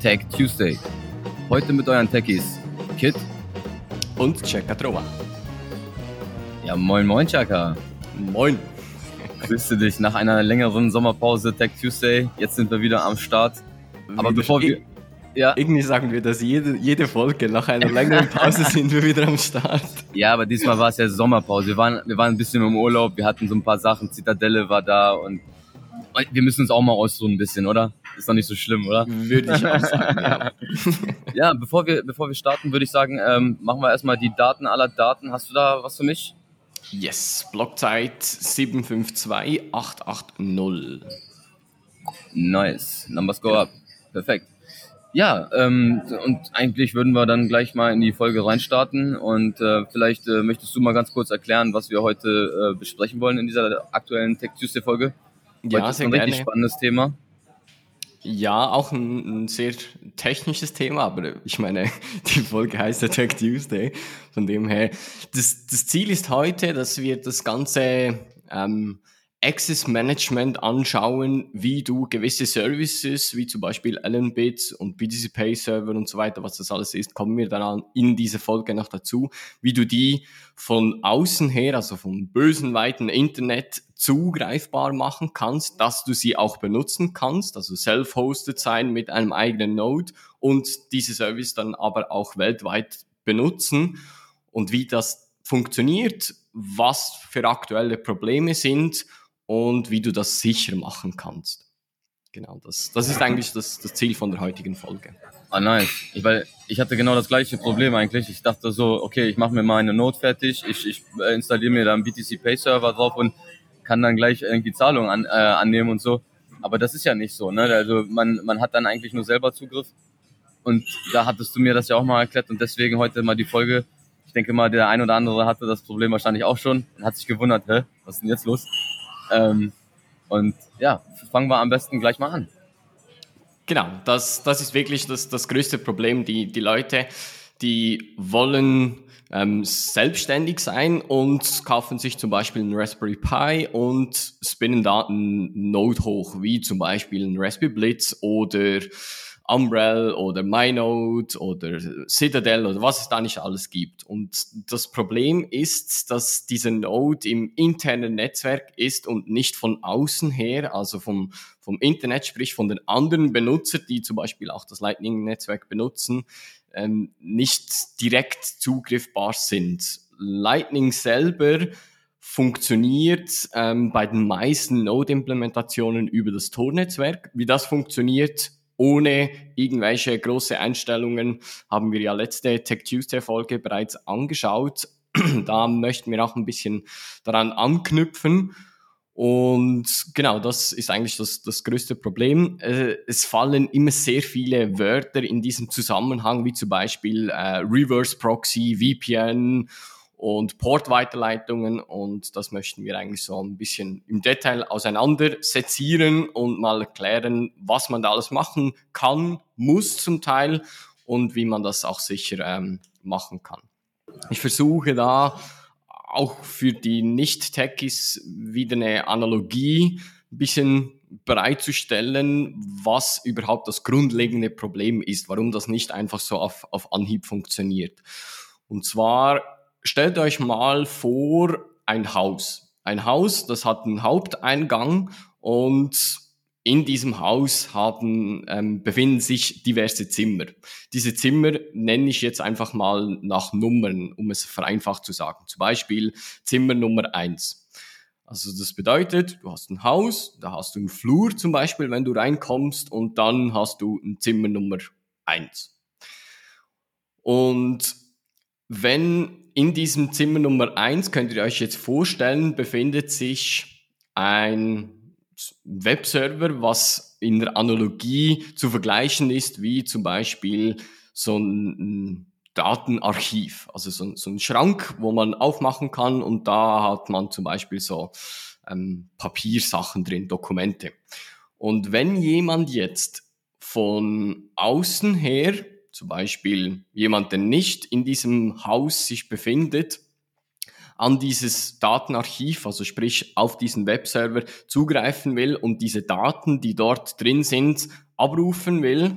Tech Tuesday. Heute mit euren Techies Kit und Cheka Trova. Ja, moin moin Chaka. Moin. Grüße dich nach einer längeren Sommerpause Tech Tuesday. Jetzt sind wir wieder am Start. Aber bevor wir... Ja. Irgendwie sagen wir das jede, jede Folge. Nach einer längeren Pause sind wir wieder am Start. Ja, aber diesmal war es ja Sommerpause. Wir waren, wir waren ein bisschen im Urlaub, wir hatten so ein paar Sachen, Zitadelle war da und wir müssen uns auch mal ausruhen ein bisschen, oder? Ist doch nicht so schlimm, oder? Würde ich auch sagen, ja. ja, bevor wir, bevor wir starten, würde ich sagen, ähm, machen wir erstmal die Daten aller Daten. Hast du da was für mich? Yes, Blockzeit 752880. Nice. Numbers go up. Perfekt. Ja, ähm, und eigentlich würden wir dann gleich mal in die Folge reinstarten und äh, vielleicht äh, möchtest du mal ganz kurz erklären, was wir heute äh, besprechen wollen in dieser aktuellen Tech Tuesday Folge. Ja, Heute ist ein richtig spannendes Thema. Ja, auch ein, ein, sehr technisches Thema, aber ich meine, die Folge heißt Tech Tuesday. Von dem her, das, das Ziel ist heute, dass wir das ganze ähm, Access Management anschauen, wie du gewisse Services, wie zum Beispiel Allenbits und BTC Pay Server und so weiter, was das alles ist, kommen wir dann in dieser Folge noch dazu, wie du die von außen her, also vom bösen weiten Internet zugreifbar machen kannst, dass du sie auch benutzen kannst, also self-hosted sein mit einem eigenen Node und diese Service dann aber auch weltweit benutzen und wie das funktioniert, was für aktuelle Probleme sind und wie du das sicher machen kannst. Genau, das, das ist eigentlich das, das Ziel von der heutigen Folge. Ah, nice. Weil ich hatte genau das gleiche Problem eigentlich. Ich dachte so, okay, ich mache mir meine Node fertig, ich, ich äh, installiere mir da einen BTC Pay Server drauf und kann dann gleich irgendwie Zahlungen an, äh, annehmen und so. Aber das ist ja nicht so, ne? Also man, man hat dann eigentlich nur selber Zugriff. Und da hattest du mir das ja auch mal erklärt und deswegen heute mal die Folge. Ich denke mal, der ein oder andere hatte das Problem wahrscheinlich auch schon und hat sich gewundert, hä, was ist denn jetzt los? Ähm, und ja, fangen wir am besten gleich mal an. Genau, das, das ist wirklich das, das größte Problem. Die, die Leute, die wollen ähm, selbstständig sein und kaufen sich zum Beispiel einen Raspberry Pi und spinnen da einen Node hoch, wie zum Beispiel ein Raspberry Blitz oder Umbrel oder MyNode oder Citadel oder was es da nicht alles gibt. Und das Problem ist, dass dieser Node im internen Netzwerk ist und nicht von außen her, also vom, vom Internet, sprich von den anderen Benutzern, die zum Beispiel auch das Lightning-Netzwerk benutzen, ähm, nicht direkt zugriffbar sind. Lightning selber funktioniert ähm, bei den meisten Node-Implementationen über das Tor-Netzwerk. Wie das funktioniert, ohne irgendwelche große Einstellungen, haben wir ja letzte Tech Tuesday Folge bereits angeschaut. da möchten wir auch ein bisschen daran anknüpfen. Und genau, das ist eigentlich das, das größte Problem. Äh, es fallen immer sehr viele Wörter in diesem Zusammenhang, wie zum Beispiel äh, Reverse Proxy, VPN und Portweiterleitungen und das möchten wir eigentlich so ein bisschen im Detail auseinandersezieren und mal erklären, was man da alles machen kann, muss zum Teil und wie man das auch sicher ähm, machen kann. Ich versuche da auch für die Nicht-Techies wieder eine Analogie ein bisschen bereitzustellen, was überhaupt das grundlegende Problem ist, warum das nicht einfach so auf, auf Anhieb funktioniert. Und zwar stellt euch mal vor ein Haus. Ein Haus, das hat einen Haupteingang und in diesem Haus haben, ähm, befinden sich diverse Zimmer. Diese Zimmer nenne ich jetzt einfach mal nach Nummern, um es vereinfacht zu sagen. Zum Beispiel Zimmer Nummer eins. Also das bedeutet, du hast ein Haus, da hast du einen Flur zum Beispiel, wenn du reinkommst, und dann hast du ein Zimmer Nummer eins. Und wenn in diesem Zimmer Nummer eins könnt ihr euch jetzt vorstellen, befindet sich ein Webserver, was in der Analogie zu vergleichen ist, wie zum Beispiel so ein Datenarchiv, also so, so ein Schrank, wo man aufmachen kann und da hat man zum Beispiel so ähm, Papiersachen drin, Dokumente. Und wenn jemand jetzt von außen her, zum Beispiel jemand, der nicht in diesem Haus sich befindet, an dieses Datenarchiv, also sprich auf diesen Webserver zugreifen will und diese Daten, die dort drin sind, abrufen will,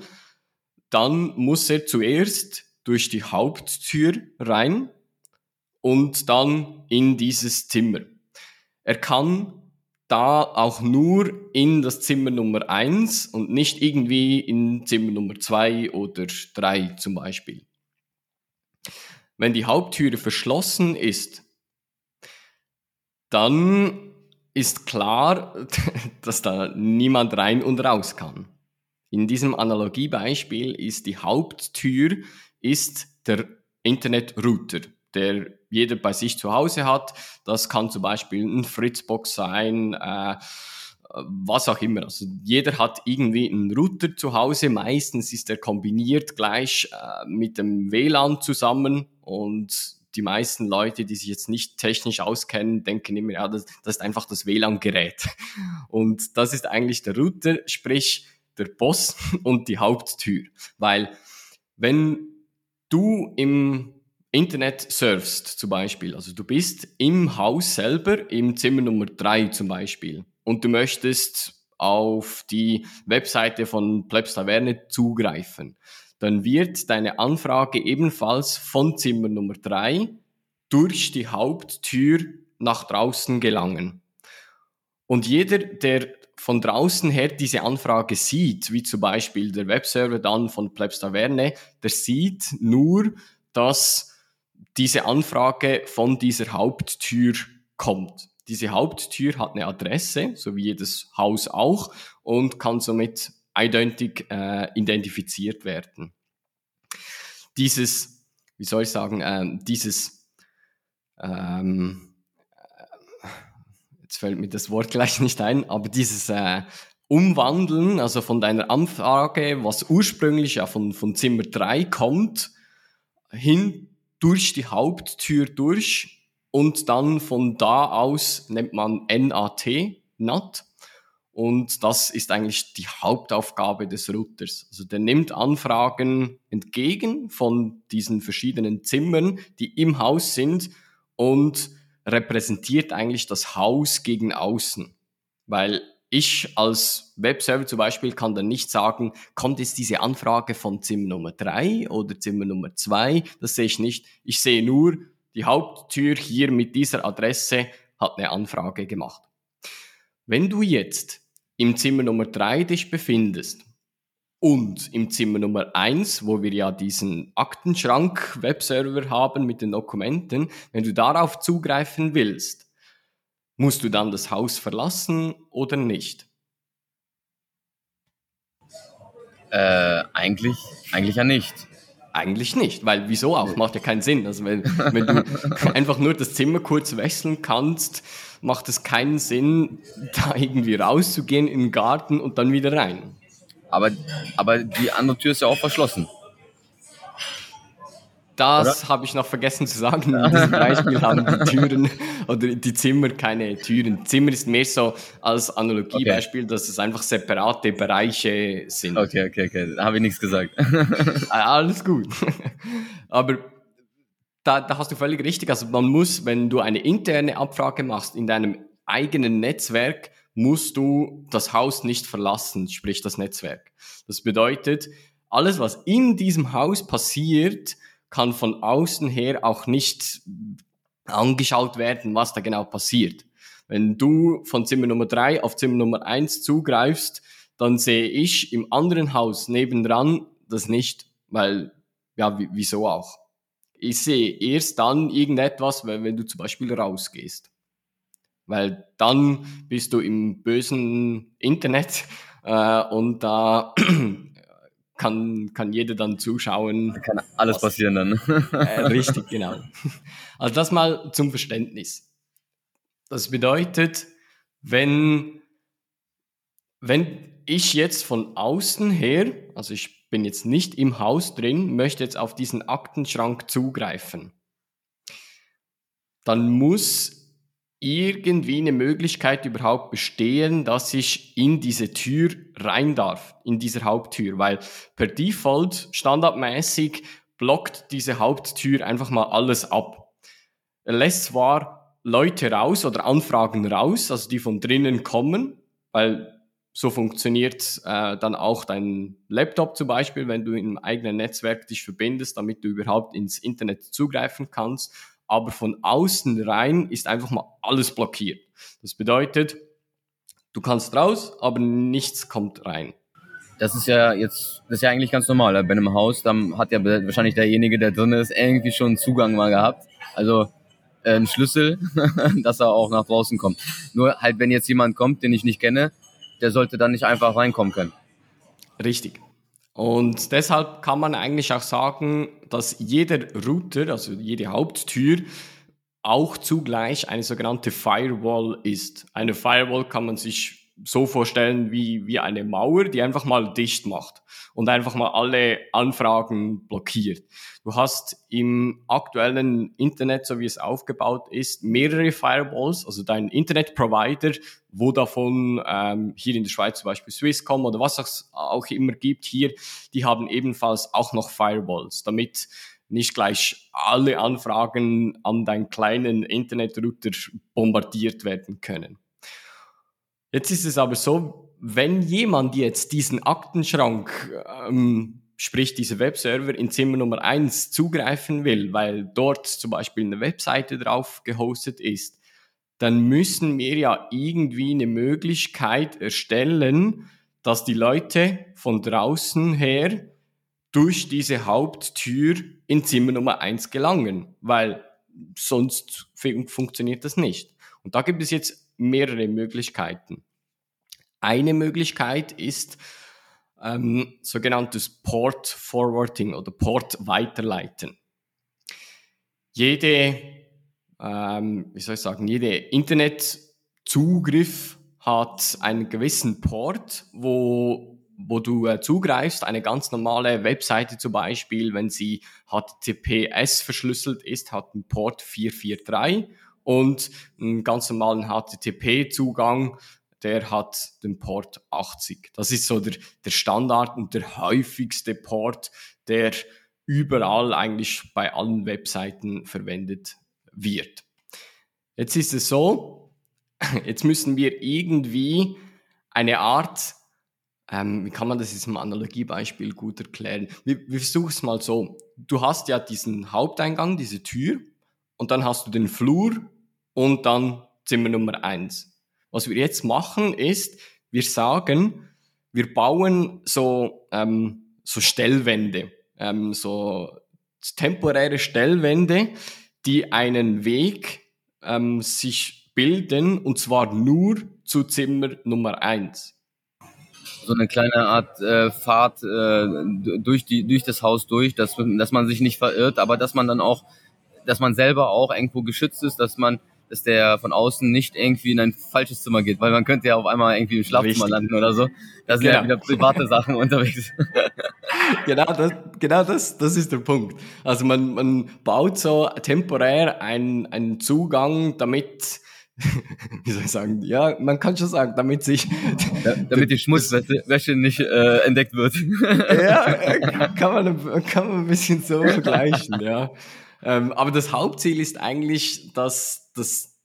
dann muss er zuerst durch die Haupttür rein und dann in dieses Zimmer. Er kann da auch nur in das Zimmer Nummer eins und nicht irgendwie in Zimmer Nummer zwei oder drei zum Beispiel. Wenn die Haupttüre verschlossen ist, dann ist klar, dass da niemand rein und raus kann. In diesem Analogiebeispiel ist die Haupttür ist der Internetrouter, der jeder bei sich zu Hause hat. Das kann zum Beispiel ein Fritzbox sein, äh, was auch immer. Also jeder hat irgendwie einen Router zu Hause. Meistens ist er kombiniert gleich äh, mit dem WLAN zusammen und die meisten Leute, die sich jetzt nicht technisch auskennen, denken immer, ja, das, das ist einfach das WLAN-Gerät. Und das ist eigentlich der Router, sprich der Boss und die Haupttür. Weil wenn du im Internet surfst zum Beispiel, also du bist im Haus selber, im Zimmer Nummer drei zum Beispiel, und du möchtest auf die Webseite von Plebs Taverne zugreifen, dann wird deine Anfrage ebenfalls von Zimmer Nummer drei durch die Haupttür nach draußen gelangen. Und jeder, der von draußen her diese Anfrage sieht, wie zum Beispiel der Webserver dann von Plebs Taverne, der sieht nur, dass diese Anfrage von dieser Haupttür kommt. Diese Haupttür hat eine Adresse, so wie jedes Haus auch, und kann somit eindeutig äh, identifiziert werden. Dieses, wie soll ich sagen, äh, dieses, ähm, äh, jetzt fällt mir das Wort gleich nicht ein, aber dieses äh, Umwandeln, also von deiner Anfrage, was ursprünglich ja von, von Zimmer 3 kommt, hin durch die Haupttür durch und dann von da aus nennt man NAT, NAT. Und das ist eigentlich die Hauptaufgabe des Routers. Also der nimmt Anfragen entgegen von diesen verschiedenen Zimmern, die im Haus sind und repräsentiert eigentlich das Haus gegen außen. Weil ich als Webserver zum Beispiel kann dann nicht sagen, kommt jetzt diese Anfrage von Zimmer Nummer drei oder Zimmer Nummer zwei. Das sehe ich nicht. Ich sehe nur, die Haupttür hier mit dieser Adresse hat eine Anfrage gemacht. Wenn du jetzt im Zimmer Nummer drei dich befindest und im Zimmer Nummer eins, wo wir ja diesen Aktenschrank-Webserver haben mit den Dokumenten, wenn du darauf zugreifen willst, Musst du dann das Haus verlassen oder nicht? Äh, eigentlich, eigentlich ja nicht. Eigentlich nicht, weil wieso auch? Macht ja keinen Sinn. Also wenn, wenn du einfach nur das Zimmer kurz wechseln kannst, macht es keinen Sinn, da irgendwie rauszugehen in den Garten und dann wieder rein. Aber, aber die andere Tür ist ja auch verschlossen. Das habe ich noch vergessen zu sagen. In diesem Beispiel haben die Türen oder die Zimmer keine Türen. Zimmer ist mehr so als Analogiebeispiel, okay. dass es einfach separate Bereiche sind. Okay, okay, okay. Da habe ich nichts gesagt. Ah, alles gut. Aber da, da hast du völlig richtig. Also man muss, wenn du eine interne Abfrage machst in deinem eigenen Netzwerk, musst du das Haus nicht verlassen, sprich das Netzwerk. Das bedeutet, alles, was in diesem Haus passiert, kann von außen her auch nicht angeschaut werden, was da genau passiert. Wenn du von Zimmer Nummer drei auf Zimmer Nummer eins zugreifst, dann sehe ich im anderen Haus nebendran das nicht, weil, ja, wieso auch? Ich sehe erst dann irgendetwas, wenn, wenn du zum Beispiel rausgehst. Weil dann bist du im bösen Internet äh, und da kann, kann jeder dann zuschauen. Da kann alles was, passieren dann. äh, richtig, genau. Also das mal zum Verständnis. Das bedeutet, wenn wenn ich jetzt von außen her, also ich bin jetzt nicht im Haus drin, möchte jetzt auf diesen Aktenschrank zugreifen, dann muss irgendwie eine Möglichkeit überhaupt bestehen, dass ich in diese Tür rein darf, in diese Haupttür, weil per Default standardmäßig blockt diese Haupttür einfach mal alles ab. Er lässt zwar Leute raus oder Anfragen raus, also die von drinnen kommen, weil so funktioniert äh, dann auch dein Laptop zum Beispiel, wenn du im eigenen Netzwerk dich verbindest, damit du überhaupt ins Internet zugreifen kannst aber von außen rein ist einfach mal alles blockiert. Das bedeutet, du kannst raus, aber nichts kommt rein. Das ist ja jetzt, das ist ja eigentlich ganz normal. Bei einem Haus, dann hat ja wahrscheinlich derjenige, der drin ist, irgendwie schon Zugang mal gehabt. Also äh, einen Schlüssel, dass er auch nach draußen kommt. Nur halt, wenn jetzt jemand kommt, den ich nicht kenne, der sollte dann nicht einfach reinkommen können. Richtig. Und deshalb kann man eigentlich auch sagen, dass jeder Router, also jede Haupttür, auch zugleich eine sogenannte Firewall ist. Eine Firewall kann man sich so vorstellen wie, wie eine Mauer, die einfach mal dicht macht und einfach mal alle Anfragen blockiert. Du hast im aktuellen Internet, so wie es aufgebaut ist, mehrere Firewalls, also dein Internetprovider, wo davon ähm, hier in der Schweiz zum Beispiel Swisscom oder was es auch immer gibt hier, die haben ebenfalls auch noch Firewalls, damit nicht gleich alle Anfragen an deinen kleinen Internetrouter bombardiert werden können. Jetzt ist es aber so, wenn jemand jetzt diesen Aktenschrank, ähm, sprich diese Webserver in Zimmer Nummer eins zugreifen will, weil dort zum Beispiel eine Webseite drauf gehostet ist, dann müssen wir ja irgendwie eine Möglichkeit erstellen, dass die Leute von draußen her durch diese Haupttür in Zimmer Nummer eins gelangen, weil sonst funktioniert das nicht. Und da gibt es jetzt mehrere Möglichkeiten. Eine Möglichkeit ist ähm, sogenanntes Port Forwarding oder Port Weiterleiten. Jede, ähm, wie soll ich sagen, jede Internetzugriff hat einen gewissen Port, wo wo du äh, zugreifst, eine ganz normale Webseite zum Beispiel, wenn sie HTTPS verschlüsselt ist, hat einen Port 443 und einen ganz normalen HTTP-Zugang, der hat den Port 80. Das ist so der, der Standard und der häufigste Port, der überall eigentlich bei allen Webseiten verwendet wird. Jetzt ist es so, jetzt müssen wir irgendwie eine Art, ähm, wie kann man das jetzt im Analogiebeispiel gut erklären? Wir, wir versuchen es mal so. Du hast ja diesen Haupteingang, diese Tür, und dann hast du den Flur und dann Zimmer Nummer eins. Was wir jetzt machen ist, wir sagen, wir bauen so, ähm, so Stellwände, ähm, so temporäre Stellwände, die einen Weg ähm, sich bilden und zwar nur zu Zimmer Nummer eins so eine kleine Art äh, Fahrt äh, durch die durch das Haus durch, dass dass man sich nicht verirrt, aber dass man dann auch, dass man selber auch irgendwo geschützt ist, dass man dass der von außen nicht irgendwie in ein falsches Zimmer geht, weil man könnte ja auf einmal irgendwie im Schlafzimmer Richtig. landen oder so. Da sind genau. ja wieder private Sachen unterwegs. genau, das, genau das, das ist der Punkt. Also man, man baut so temporär einen, einen Zugang, damit wie soll ich sagen, ja, man kann schon sagen, damit sich... Ja, damit die Schmutzwäsche nicht äh, entdeckt wird. ja, kann man, kann man ein bisschen so vergleichen, ja. Ähm, aber das Hauptziel ist eigentlich, dass, dass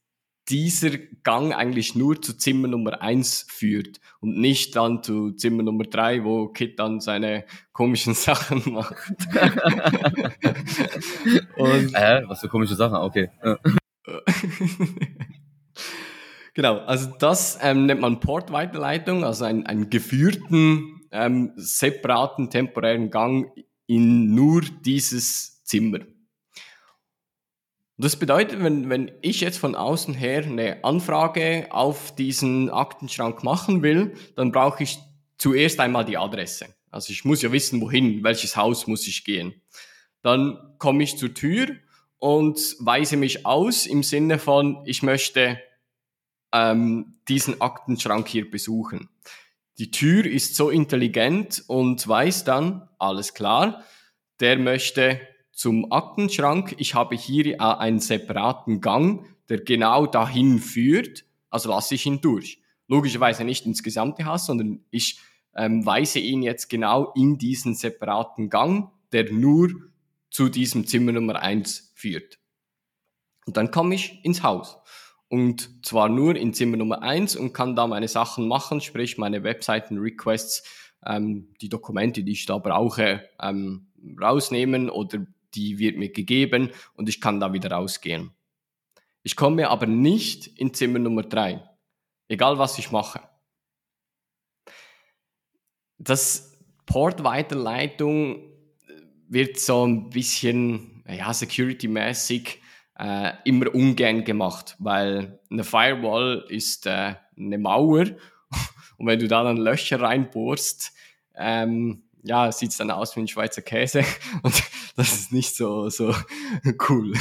dieser Gang eigentlich nur zu Zimmer Nummer eins führt und nicht dann zu Zimmer Nummer drei, wo Kit dann seine komischen Sachen macht. und, äh, was für komische Sachen, okay. genau, also das ähm, nennt man Portweiterleitung, also einen, einen geführten, ähm, separaten, temporären Gang in nur dieses Zimmer. Das bedeutet, wenn, wenn ich jetzt von außen her eine Anfrage auf diesen Aktenschrank machen will, dann brauche ich zuerst einmal die Adresse. Also ich muss ja wissen, wohin, welches Haus muss ich gehen. Dann komme ich zur Tür und weise mich aus im Sinne von, ich möchte ähm, diesen Aktenschrank hier besuchen. Die Tür ist so intelligent und weiß dann, alles klar, der möchte zum Aktenschrank. Ich habe hier einen separaten Gang, der genau dahin führt, also lasse ich ihn durch. Logischerweise nicht ins gesamte Haus, sondern ich ähm, weise ihn jetzt genau in diesen separaten Gang, der nur zu diesem Zimmer Nummer eins führt. Und dann komme ich ins Haus. Und zwar nur in Zimmer Nummer eins und kann da meine Sachen machen, sprich meine Webseiten-Requests, ähm, die Dokumente, die ich da brauche, ähm, rausnehmen oder die wird mir gegeben und ich kann da wieder rausgehen. Ich komme aber nicht in Zimmer Nummer drei, egal was ich mache. Das Port-Weiterleitung wird so ein bisschen ja, security-mäßig äh, immer ungern gemacht, weil eine Firewall ist äh, eine Mauer und wenn du da dann Löcher reinbohrst, ähm, ja, sieht's dann aus wie ein Schweizer Käse und das ist nicht so, so cool.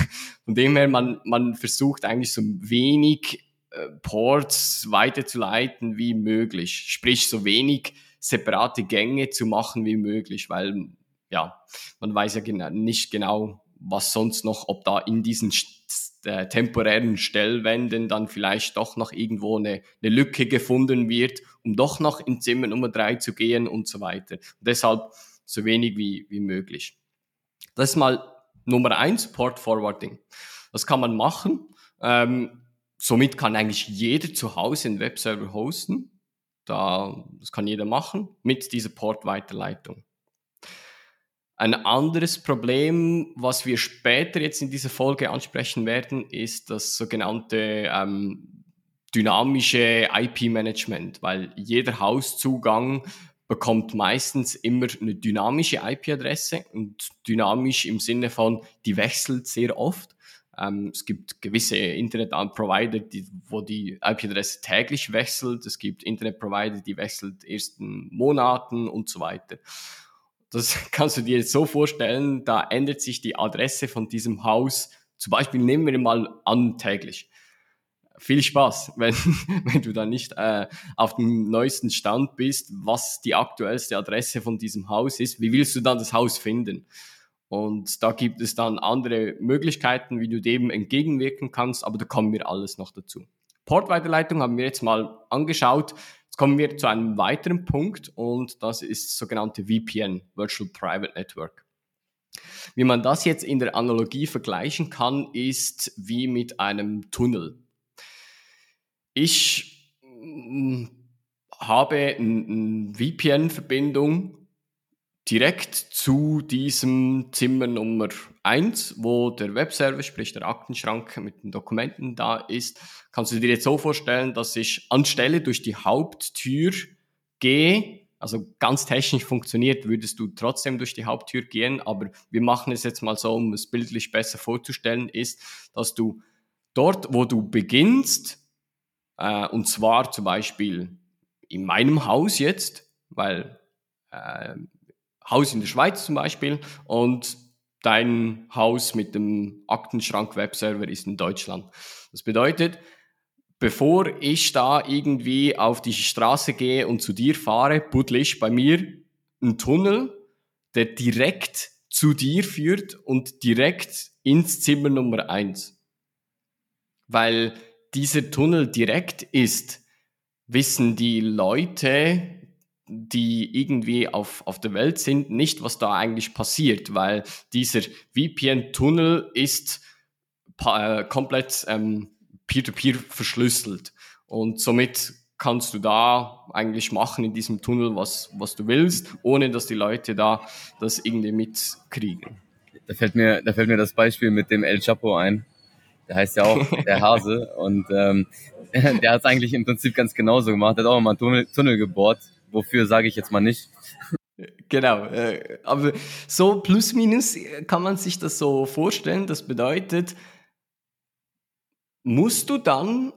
Von dem her, man, man versucht eigentlich so wenig äh, Ports weiterzuleiten wie möglich, sprich so wenig separate Gänge zu machen wie möglich, weil ja, man weiß ja genau, nicht genau, was sonst noch, ob da in diesen äh, temporären Stellwänden dann vielleicht doch noch irgendwo eine, eine Lücke gefunden wird, um doch noch in Zimmer Nummer drei zu gehen und so weiter. Und deshalb so wenig wie, wie möglich. Das ist mal Nummer eins, Port Forwarding. Das kann man machen. Ähm, somit kann eigentlich jeder zu Hause einen Webserver hosten. Da, das kann jeder machen mit dieser Port-Weiterleitung. Ein anderes Problem, was wir später jetzt in dieser Folge ansprechen werden, ist das sogenannte ähm, dynamische IP-Management, weil jeder Hauszugang bekommt meistens immer eine dynamische IP-Adresse und dynamisch im Sinne von, die wechselt sehr oft. Ähm, es gibt gewisse Internet-Provider, die, wo die IP-Adresse täglich wechselt. Es gibt Internet-Provider, die wechselt erst in Monaten und so weiter. Das kannst du dir jetzt so vorstellen, da ändert sich die Adresse von diesem Haus. Zum Beispiel nehmen wir mal an täglich. Viel Spaß, wenn, wenn du da nicht äh, auf dem neuesten Stand bist, was die aktuellste Adresse von diesem Haus ist. Wie willst du dann das Haus finden? Und da gibt es dann andere Möglichkeiten, wie du dem entgegenwirken kannst, aber da kommen wir alles noch dazu. Portweiterleitung haben wir jetzt mal angeschaut. Jetzt kommen wir zu einem weiteren Punkt und das ist das sogenannte VPN, Virtual Private Network. Wie man das jetzt in der Analogie vergleichen kann, ist wie mit einem Tunnel. Ich mm, habe eine VPN-Verbindung direkt zu diesem Zimmer Nummer eins, wo der Webserver, sprich der Aktenschrank mit den Dokumenten da ist, kannst du dir jetzt so vorstellen, dass ich anstelle durch die Haupttür gehe, also ganz technisch funktioniert, würdest du trotzdem durch die Haupttür gehen, aber wir machen es jetzt mal so, um es bildlich besser vorzustellen, ist, dass du dort, wo du beginnst, äh, und zwar zum Beispiel in meinem Haus jetzt, weil äh, Haus in der Schweiz zum Beispiel und dein Haus mit dem Aktenschrank-Webserver ist in Deutschland. Das bedeutet, bevor ich da irgendwie auf die Straße gehe und zu dir fahre, buddel ich bei mir einen Tunnel, der direkt zu dir führt und direkt ins Zimmer Nummer eins. Weil dieser Tunnel direkt ist, wissen die Leute, die irgendwie auf, auf der Welt sind, nicht, was da eigentlich passiert, weil dieser VPN-Tunnel ist äh, komplett ähm, peer-to-peer verschlüsselt. Und somit kannst du da eigentlich machen in diesem Tunnel, was, was du willst, ohne dass die Leute da das irgendwie mitkriegen. Da fällt mir, da fällt mir das Beispiel mit dem El Chapo ein. Der heißt ja auch der Hase und ähm, der hat es eigentlich im Prinzip ganz genauso gemacht. Der hat auch mal einen Tunnel, Tunnel gebohrt Wofür sage ich jetzt mal nicht. Genau, äh, aber so plus minus kann man sich das so vorstellen. Das bedeutet, musst du dann,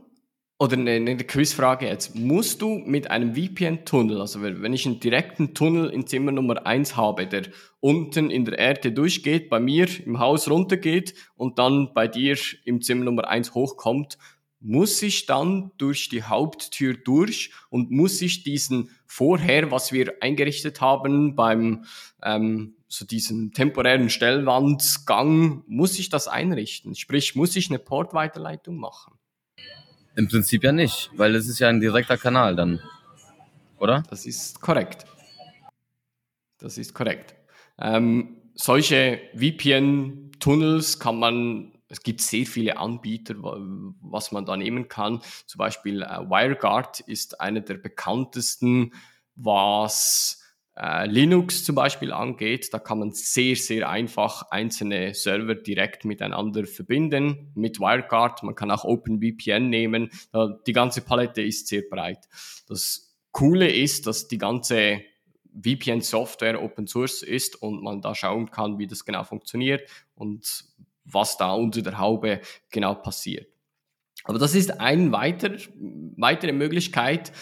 oder eine, eine Quizfrage jetzt, musst du mit einem VPN-Tunnel, also wenn ich einen direkten Tunnel in Zimmer Nummer 1 habe, der unten in der Erde durchgeht, bei mir im Haus runtergeht und dann bei dir im Zimmer Nummer 1 hochkommt, muss ich dann durch die Haupttür durch und muss ich diesen vorher, was wir eingerichtet haben beim ähm, so diesen temporären Stellwandgang, muss ich das einrichten? Sprich, muss ich eine Portweiterleitung machen? Im Prinzip ja nicht, weil es ist ja ein direkter Kanal dann, oder? Das ist korrekt. Das ist korrekt. Ähm, solche VPN-Tunnels kann man es gibt sehr viele Anbieter, was man da nehmen kann. Zum Beispiel äh, WireGuard ist einer der bekanntesten, was äh, Linux zum Beispiel angeht. Da kann man sehr, sehr einfach einzelne Server direkt miteinander verbinden mit WireGuard. Man kann auch OpenVPN nehmen. die ganze Palette ist sehr breit. Das Coole ist, dass die ganze VPN-Software Open Source ist und man da schauen kann, wie das genau funktioniert und was da unter der Haube genau passiert. Aber das ist eine weiter, weitere Möglichkeit,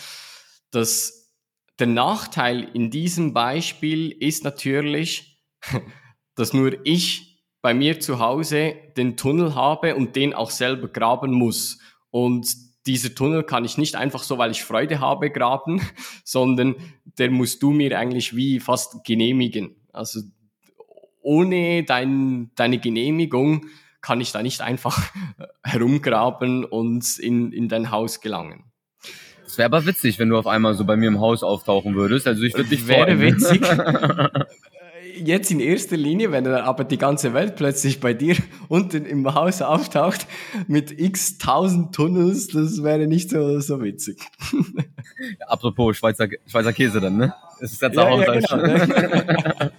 dass der Nachteil in diesem Beispiel ist natürlich, dass nur ich bei mir zu Hause den Tunnel habe und den auch selber graben muss. Und dieser Tunnel kann ich nicht einfach so, weil ich Freude habe, graben, sondern der musst du mir eigentlich wie fast genehmigen. Also ohne dein, deine Genehmigung kann ich da nicht einfach herumgraben und in, in dein Haus gelangen. Es wäre aber witzig, wenn du auf einmal so bei mir im Haus auftauchen würdest. Also ich würde dich Wäre freuen. witzig. Jetzt in erster Linie, wenn dann aber die ganze Welt plötzlich bei dir unten im Haus auftaucht mit x tausend Tunnels, das wäre nicht so, so witzig. Apropos Schweizer, Schweizer Käse dann, ne? Das ist jetzt ja, auch ja, genau,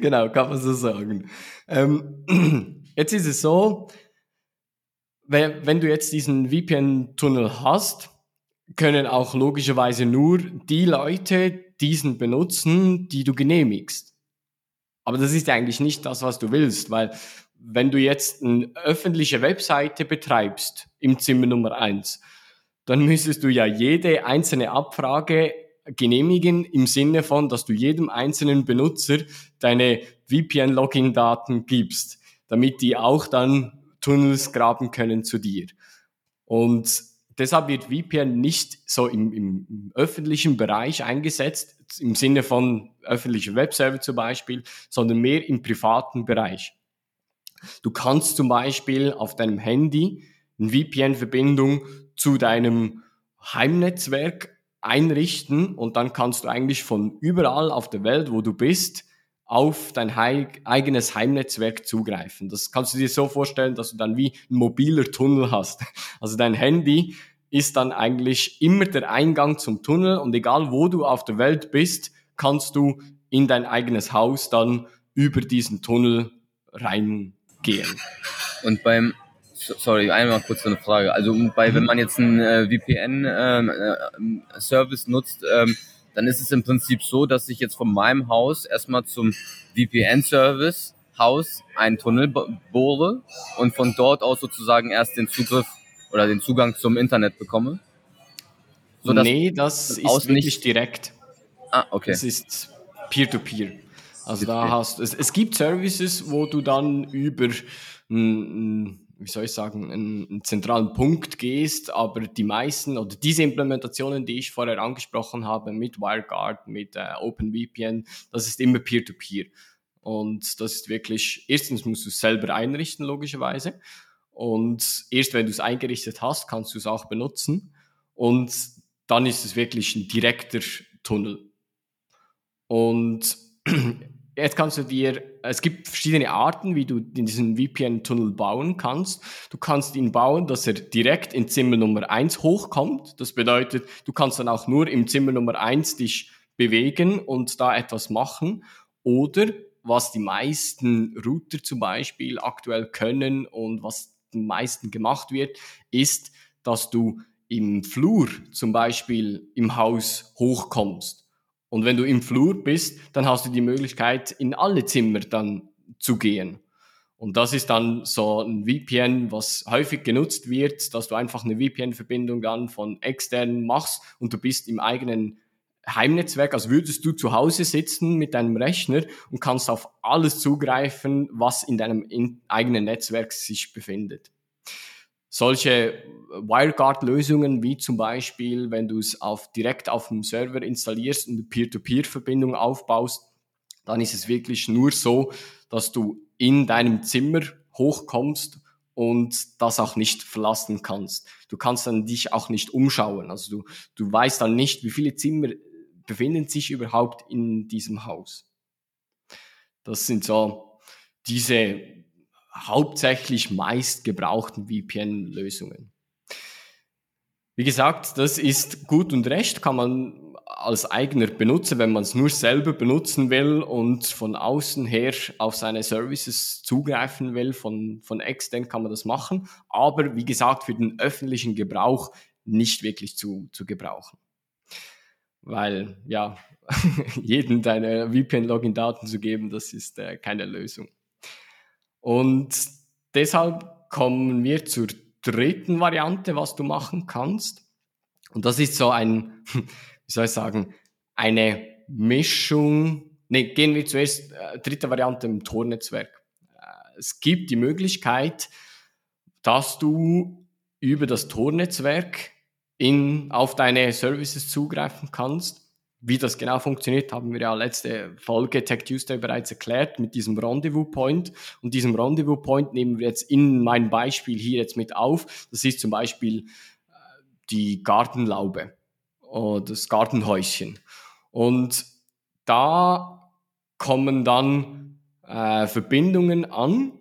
genau, kann man so sagen. Ähm, jetzt ist es so, wenn du jetzt diesen VPN-Tunnel hast, können auch logischerweise nur die Leute diesen benutzen, die du genehmigst. Aber das ist eigentlich nicht das, was du willst, weil wenn du jetzt eine öffentliche Webseite betreibst im Zimmer Nummer eins, dann müsstest du ja jede einzelne Abfrage genehmigen im Sinne von, dass du jedem einzelnen Benutzer deine VPN-Login-Daten gibst, damit die auch dann Tunnels graben können zu dir. Und deshalb wird VPN nicht so im, im, öffentlichen Bereich eingesetzt, im Sinne von öffentlicher Webserver zum Beispiel, sondern mehr im privaten Bereich. Du kannst zum Beispiel auf deinem Handy eine VPN-Verbindung zu deinem Heimnetzwerk einrichten und dann kannst du eigentlich von überall auf der Welt, wo du bist, auf dein eigenes Heimnetzwerk zugreifen. Das kannst du dir so vorstellen, dass du dann wie ein mobiler Tunnel hast. Also dein Handy ist dann eigentlich immer der Eingang zum Tunnel und egal wo du auf der Welt bist, kannst du in dein eigenes Haus dann über diesen Tunnel reingehen. Und beim sorry, einmal kurz eine Frage. Also bei, wenn man jetzt einen äh, VPN-Service ähm, äh, nutzt, ähm, dann ist es im Prinzip so, dass ich jetzt von meinem Haus erstmal zum VPN-Service Haus einen Tunnel bohre und von dort aus sozusagen erst den Zugriff oder den Zugang zum Internet bekomme. So, nee, das ist wirklich nicht direkt. Ah, okay. Das ist Peer-to-Peer. -Peer. Also da hast es, es gibt Services, wo du dann über ein, wie soll ich sagen, einen, einen, zentralen Punkt gehst, aber die meisten oder diese Implementationen, die ich vorher angesprochen habe, mit WireGuard, mit äh, OpenVPN, das ist immer Peer-to-Peer. -Peer. Und das ist wirklich, erstens musst du es selber einrichten, logischerweise. Und erst wenn du es eingerichtet hast, kannst du es auch benutzen. Und dann ist es wirklich ein direkter Tunnel. Und Jetzt kannst du dir, es gibt verschiedene Arten, wie du diesen VPN-Tunnel bauen kannst. Du kannst ihn bauen, dass er direkt in Zimmer Nummer eins hochkommt. Das bedeutet, du kannst dann auch nur im Zimmer Nummer eins dich bewegen und da etwas machen. Oder was die meisten Router zum Beispiel aktuell können und was den meisten gemacht wird, ist, dass du im Flur zum Beispiel im Haus hochkommst. Und wenn du im Flur bist, dann hast du die Möglichkeit, in alle Zimmer dann zu gehen. Und das ist dann so ein VPN, was häufig genutzt wird, dass du einfach eine VPN-Verbindung dann von extern machst und du bist im eigenen Heimnetzwerk, als würdest du zu Hause sitzen mit deinem Rechner und kannst auf alles zugreifen, was in deinem eigenen Netzwerk sich befindet. Solche WireGuard-Lösungen, wie zum Beispiel, wenn du es auf, direkt auf dem Server installierst und eine Peer-to-Peer-Verbindung aufbaust, dann ist es wirklich nur so, dass du in deinem Zimmer hochkommst und das auch nicht verlassen kannst. Du kannst dann dich auch nicht umschauen. Also du, du weißt dann nicht, wie viele Zimmer befinden sich überhaupt in diesem Haus. Das sind so diese hauptsächlich meist gebrauchten VPN-Lösungen. Wie gesagt, das ist gut und recht, kann man als eigener Benutzer, wenn man es nur selber benutzen will und von außen her auf seine Services zugreifen will, von, von extern kann man das machen. Aber wie gesagt, für den öffentlichen Gebrauch nicht wirklich zu, zu gebrauchen. Weil, ja, jedem deine VPN-Login-Daten zu geben, das ist äh, keine Lösung. Und deshalb kommen wir zur dritten Variante, was du machen kannst. Und das ist so ein, wie soll ich sagen, eine Mischung. Ne, gehen wir zuerst, äh, dritte Variante im Tornetzwerk. Äh, es gibt die Möglichkeit, dass du über das Tornetzwerk in, auf deine Services zugreifen kannst. Wie das genau funktioniert, haben wir ja letzte Folge Tech Tuesday bereits erklärt mit diesem Rendezvous Point. Und diesem Rendezvous Point nehmen wir jetzt in mein Beispiel hier jetzt mit auf. Das ist zum Beispiel äh, die Gartenlaube oder das Gartenhäuschen. Und da kommen dann äh, Verbindungen an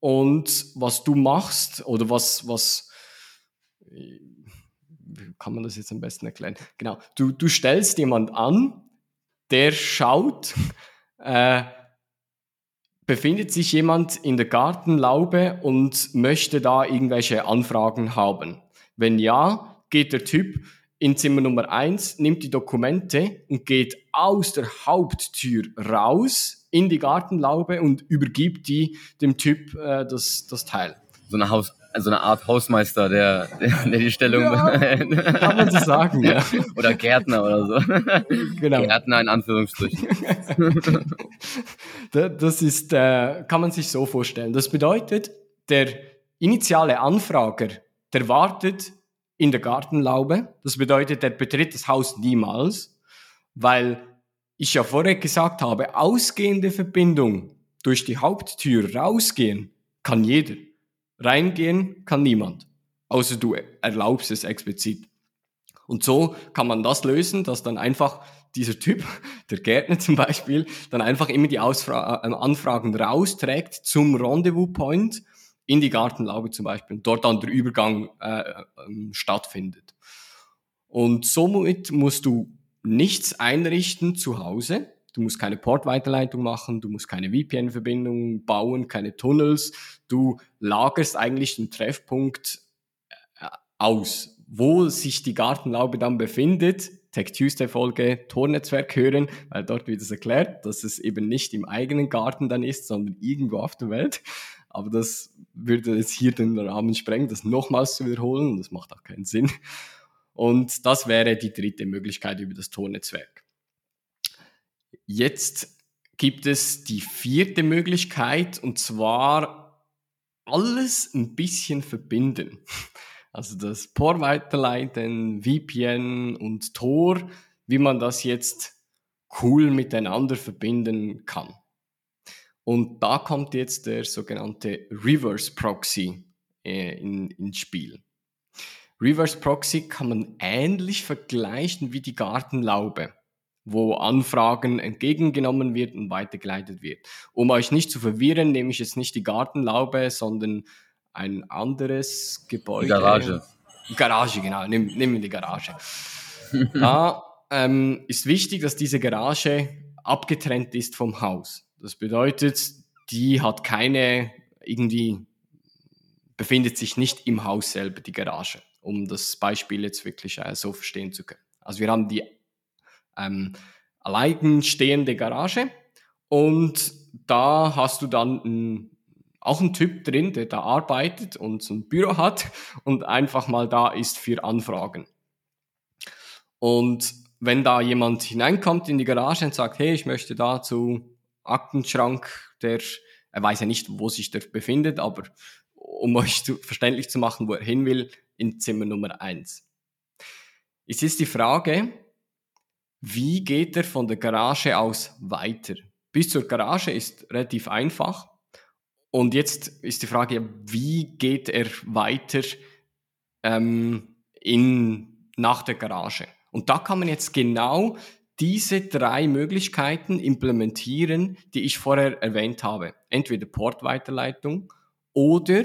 und was du machst oder was, was, wie kann man das jetzt am besten erklären? Genau, du, du stellst jemand an, der schaut, äh, befindet sich jemand in der Gartenlaube und möchte da irgendwelche Anfragen haben. Wenn ja, geht der Typ in Zimmer Nummer eins, nimmt die Dokumente und geht aus der Haupttür raus in die Gartenlaube und übergibt die dem Typ äh, das, das Teil. So eine, Haus, so eine Art Hausmeister, der, der, der die Stellung. Ja, kann man so sagen, ja. oder Gärtner oder so. Genau. Gärtner in Anführungsstrichen. das ist, äh, kann man sich so vorstellen. Das bedeutet, der initiale Anfrager, der wartet in der Gartenlaube. Das bedeutet, er betritt das Haus niemals, weil ich ja vorher gesagt habe, ausgehende Verbindung durch die Haupttür rausgehen kann jeder. Reingehen kann niemand, außer du erlaubst es explizit. Und so kann man das lösen, dass dann einfach dieser Typ, der Gärtner zum Beispiel, dann einfach immer die Ausfra äh, Anfragen rausträgt zum Rendezvous Point in die Gartenlaube zum Beispiel und dort dann der Übergang äh, ähm, stattfindet. Und somit musst du nichts einrichten zu Hause. Du musst keine Portweiterleitung machen, du musst keine VPN-Verbindung bauen, keine Tunnels. Du lagerst eigentlich den Treffpunkt äh, aus. Wo sich die Gartenlaube dann befindet, Tech Tuesday Folge Tornetzwerk hören, weil dort wird es erklärt, dass es eben nicht im eigenen Garten dann ist, sondern irgendwo auf der Welt. Aber das würde jetzt hier den Rahmen sprengen, das nochmals zu wiederholen. Das macht auch keinen Sinn. Und das wäre die dritte Möglichkeit über das Tornetzwerk. Jetzt gibt es die vierte Möglichkeit und zwar alles ein bisschen verbinden. Also das Tor weiterleiten, VPN und Tor, wie man das jetzt cool miteinander verbinden kann. Und da kommt jetzt der sogenannte Reverse Proxy äh, in, ins Spiel. Reverse Proxy kann man ähnlich vergleichen wie die Gartenlaube, wo Anfragen entgegengenommen wird und weitergeleitet wird. Um euch nicht zu verwirren, nehme ich jetzt nicht die Gartenlaube, sondern ein anderes Gebäude. Die Garage. Garage, genau. Nehmen nehm wir die Garage. da ähm, ist wichtig, dass diese Garage abgetrennt ist vom Haus. Das bedeutet, die hat keine irgendwie befindet sich nicht im Haus selber, die Garage, um das Beispiel jetzt wirklich äh, so verstehen zu können. Also wir haben die ähm, allein stehende Garage und da hast du dann ein, auch einen Typ drin, der da arbeitet und so ein Büro hat und einfach mal da ist für Anfragen. Und wenn da jemand hineinkommt in die Garage und sagt, hey, ich möchte da zu Aktenschrank, der, er weiß ja nicht, wo sich der befindet, aber um euch zu, verständlich zu machen, wo er hin will, in Zimmer Nummer eins. Es ist die Frage, wie geht er von der Garage aus weiter? Bis zur Garage ist relativ einfach. Und jetzt ist die Frage, wie geht er weiter ähm, in, nach der Garage? Und da kann man jetzt genau diese drei Möglichkeiten implementieren, die ich vorher erwähnt habe. Entweder Portweiterleitung oder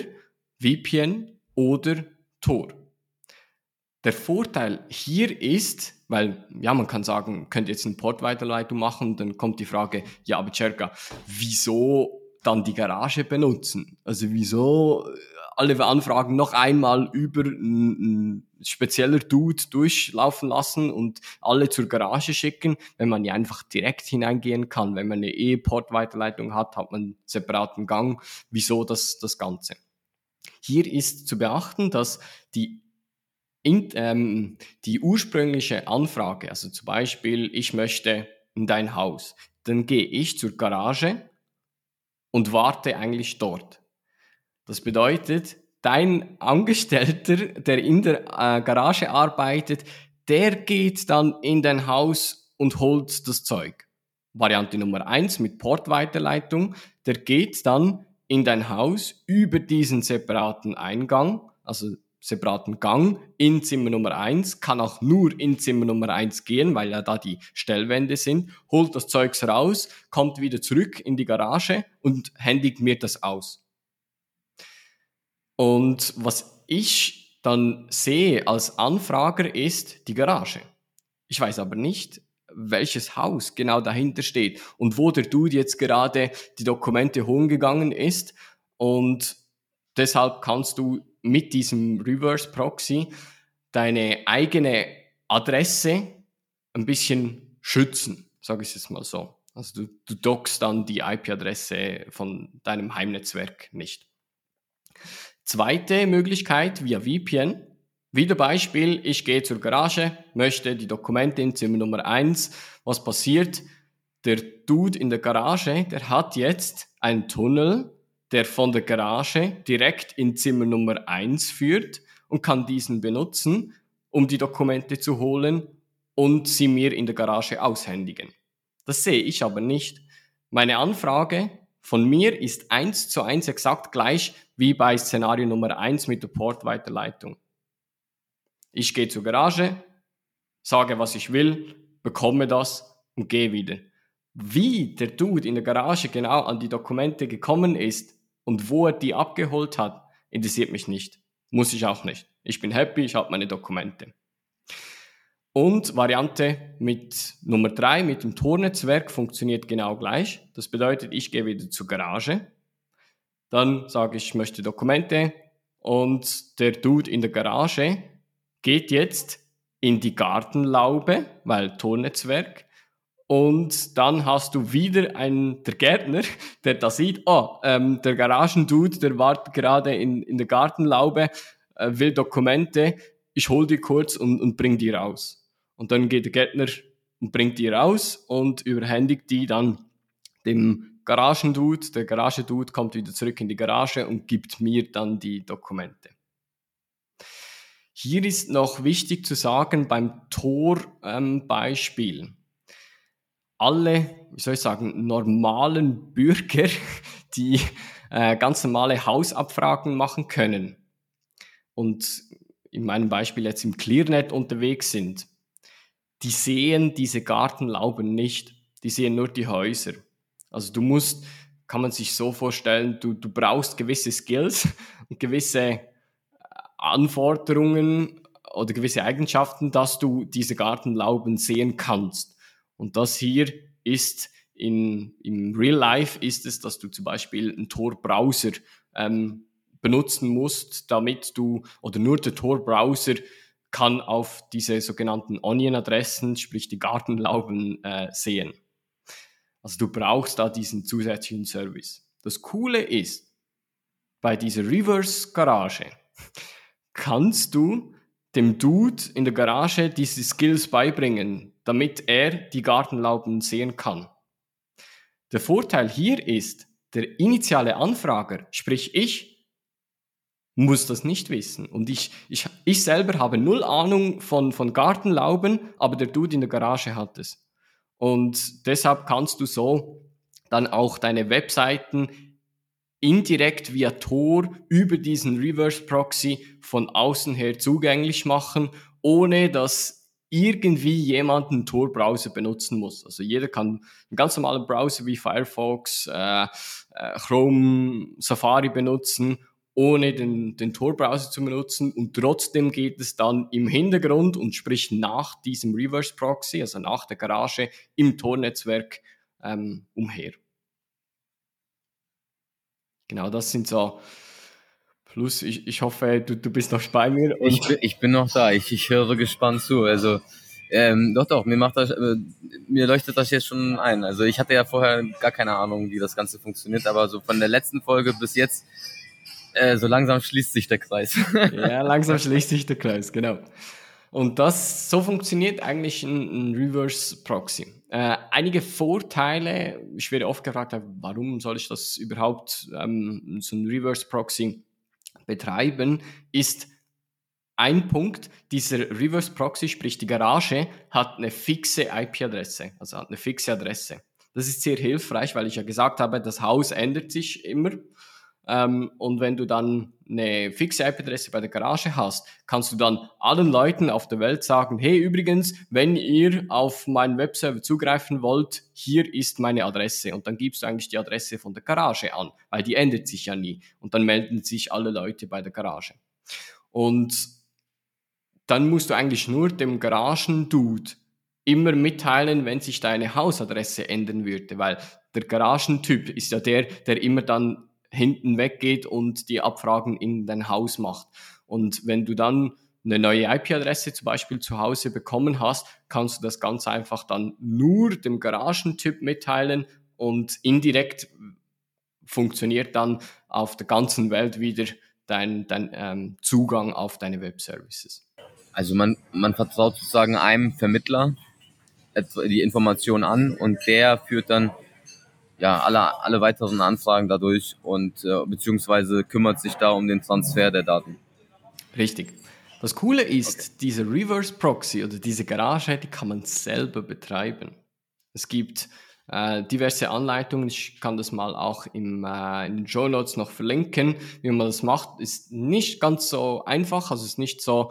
VPN oder Tor. Der Vorteil hier ist, weil, ja, man kann sagen, könnt jetzt eine Portweiterleitung machen, dann kommt die Frage, ja, aber Cerca, wieso dann die Garage benutzen? Also wieso alle Anfragen noch einmal über ein, spezieller Dude durchlaufen lassen und alle zur Garage schicken, wenn man ja einfach direkt hineingehen kann. Wenn man eine E-Port-Weiterleitung hat, hat man einen separaten Gang. Wieso das, das Ganze? Hier ist zu beachten, dass die in, ähm, die ursprüngliche Anfrage, also zum Beispiel, ich möchte in dein Haus, dann gehe ich zur Garage und warte eigentlich dort. Das bedeutet, dein Angestellter, der in der äh, Garage arbeitet, der geht dann in dein Haus und holt das Zeug. Variante Nummer eins mit Portweiterleitung, der geht dann in dein Haus über diesen separaten Eingang, also separaten Gang in Zimmer Nummer eins, kann auch nur in Zimmer Nummer eins gehen, weil ja da die Stellwände sind, holt das Zeugs raus, kommt wieder zurück in die Garage und händigt mir das aus. Und was ich dann sehe als Anfrager ist die Garage. Ich weiß aber nicht, welches Haus genau dahinter steht und wo der Dude jetzt gerade die Dokumente holen gegangen ist. Und deshalb kannst du mit diesem Reverse Proxy deine eigene Adresse ein bisschen schützen, sage ich es mal so. Also du, du dockst dann die IP-Adresse von deinem Heimnetzwerk nicht. Zweite Möglichkeit via VPN. Wieder Beispiel, ich gehe zur Garage, möchte die Dokumente in Zimmer Nummer eins. Was passiert? Der Dude in der Garage, der hat jetzt einen Tunnel, der von der Garage direkt in Zimmer Nummer eins führt und kann diesen benutzen, um die Dokumente zu holen und sie mir in der Garage aushändigen. Das sehe ich aber nicht. Meine Anfrage von mir ist eins zu eins exakt gleich wie bei Szenario Nummer eins mit der Portweiterleitung. Ich gehe zur Garage, sage, was ich will, bekomme das und gehe wieder. Wie der Dude in der Garage genau an die Dokumente gekommen ist und wo er die abgeholt hat, interessiert mich nicht. Muss ich auch nicht. Ich bin happy, ich habe meine Dokumente. Und Variante mit Nummer drei mit dem Tornetzwerk funktioniert genau gleich. Das bedeutet, ich gehe wieder zur Garage. Dann sage ich, ich möchte Dokumente und der Dude in der Garage geht jetzt in die Gartenlaube, weil Tornetzwerk. Und dann hast du wieder einen, der Gärtner, der da sieht, oh, ähm, der Garagendude, der wartet gerade in, in der Gartenlaube, äh, will Dokumente, ich hol die kurz und, und bring die raus. Und dann geht der Gärtner und bringt die raus und überhändigt die dann dem Garagendude. Der Garagendude kommt wieder zurück in die Garage und gibt mir dann die Dokumente. Hier ist noch wichtig zu sagen beim Tor-Beispiel. Ähm, alle, wie soll ich sagen, normalen Bürger, die äh, ganz normale Hausabfragen machen können und in meinem Beispiel jetzt im Clearnet unterwegs sind, die sehen diese Gartenlauben nicht, die sehen nur die Häuser. Also du musst, kann man sich so vorstellen, du, du brauchst gewisse Skills und gewisse äh, Anforderungen oder gewisse Eigenschaften, dass du diese Gartenlauben sehen kannst. Und das hier ist in, im Real Life ist es, dass du zum Beispiel einen Tor-Browser ähm, benutzen musst, damit du, oder nur der Tor-Browser kann auf diese sogenannten Onion-Adressen, sprich die Gartenlauben, äh, sehen. Also du brauchst da diesen zusätzlichen Service. Das Coole ist, bei dieser Reverse-Garage kannst du dem Dude in der Garage diese Skills beibringen, damit er die Gartenlauben sehen kann. Der Vorteil hier ist, der initiale Anfrager, sprich ich, muss das nicht wissen. Und ich, ich, ich selber habe null Ahnung von, von Gartenlauben, aber der Dude in der Garage hat es. Und deshalb kannst du so dann auch deine Webseiten indirekt via Tor über diesen Reverse Proxy von außen her zugänglich machen, ohne dass irgendwie jemand einen Tor-Browser benutzen muss. Also jeder kann einen ganz normalen Browser wie Firefox, äh, äh, Chrome, Safari benutzen, ohne den, den Tor-Browser zu benutzen und trotzdem geht es dann im Hintergrund und sprich nach diesem Reverse Proxy, also nach der Garage im Tor-Netzwerk ähm, umher. Genau, das sind so Plus, ich, ich hoffe, du, du bist noch bei mir. ich, bin, ich bin noch da, ich, ich höre gespannt zu. Also, ähm, doch, doch, mir macht das, äh, mir leuchtet das jetzt schon ein. Also ich hatte ja vorher gar keine Ahnung, wie das Ganze funktioniert, aber so von der letzten Folge bis jetzt, äh, so langsam schließt sich der Kreis. ja, langsam schließt sich der Kreis, genau. Und das, so funktioniert eigentlich ein, ein Reverse Proxy. Äh, einige Vorteile, ich werde oft gefragt, warum soll ich das überhaupt, ähm, so ein Reverse Proxy betreiben, ist ein Punkt, dieser Reverse Proxy, sprich die Garage, hat eine fixe IP-Adresse, also hat eine fixe Adresse. Das ist sehr hilfreich, weil ich ja gesagt habe, das Haus ändert sich immer. Ähm, und wenn du dann eine fixe IP-Adresse bei der Garage hast, kannst du dann allen Leuten auf der Welt sagen, hey, übrigens, wenn ihr auf meinen Webserver zugreifen wollt, hier ist meine Adresse. Und dann gibst du eigentlich die Adresse von der Garage an, weil die ändert sich ja nie. Und dann melden sich alle Leute bei der Garage. Und dann musst du eigentlich nur dem Garagendude immer mitteilen, wenn sich deine Hausadresse ändern würde, weil der Garagentyp ist ja der, der immer dann hinten weggeht und die Abfragen in dein Haus macht. Und wenn du dann eine neue IP-Adresse zum Beispiel zu Hause bekommen hast, kannst du das ganz einfach dann nur dem Garagentyp mitteilen und indirekt funktioniert dann auf der ganzen Welt wieder dein, dein ähm, Zugang auf deine Web-Services. Also man, man vertraut sozusagen einem Vermittler die Information an und der führt dann ja, alle, alle weiteren Anfragen dadurch und äh, beziehungsweise kümmert sich da um den Transfer der Daten. Richtig. Das Coole ist, okay. diese Reverse Proxy oder diese Garage, die kann man selber betreiben. Es gibt äh, diverse Anleitungen. Ich kann das mal auch im, äh, in den Show Notes noch verlinken. Wie man das macht, ist nicht ganz so einfach. Also es ist nicht so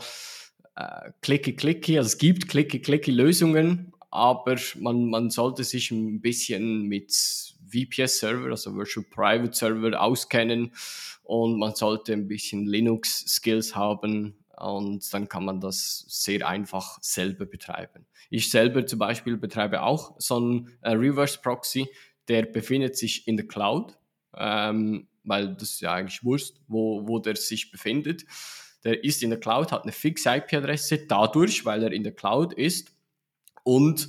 äh, clicky clicky. Also es gibt clicky clicky Lösungen, aber man, man sollte sich ein bisschen mit VPS-Server, also Virtual Private Server, auskennen und man sollte ein bisschen Linux-Skills haben und dann kann man das sehr einfach selber betreiben. Ich selber zum Beispiel betreibe auch so einen äh, Reverse Proxy, der befindet sich in der Cloud, ähm, weil das ist ja eigentlich wurscht, wo, wo der sich befindet. Der ist in der Cloud, hat eine fixe IP-Adresse dadurch, weil er in der Cloud ist und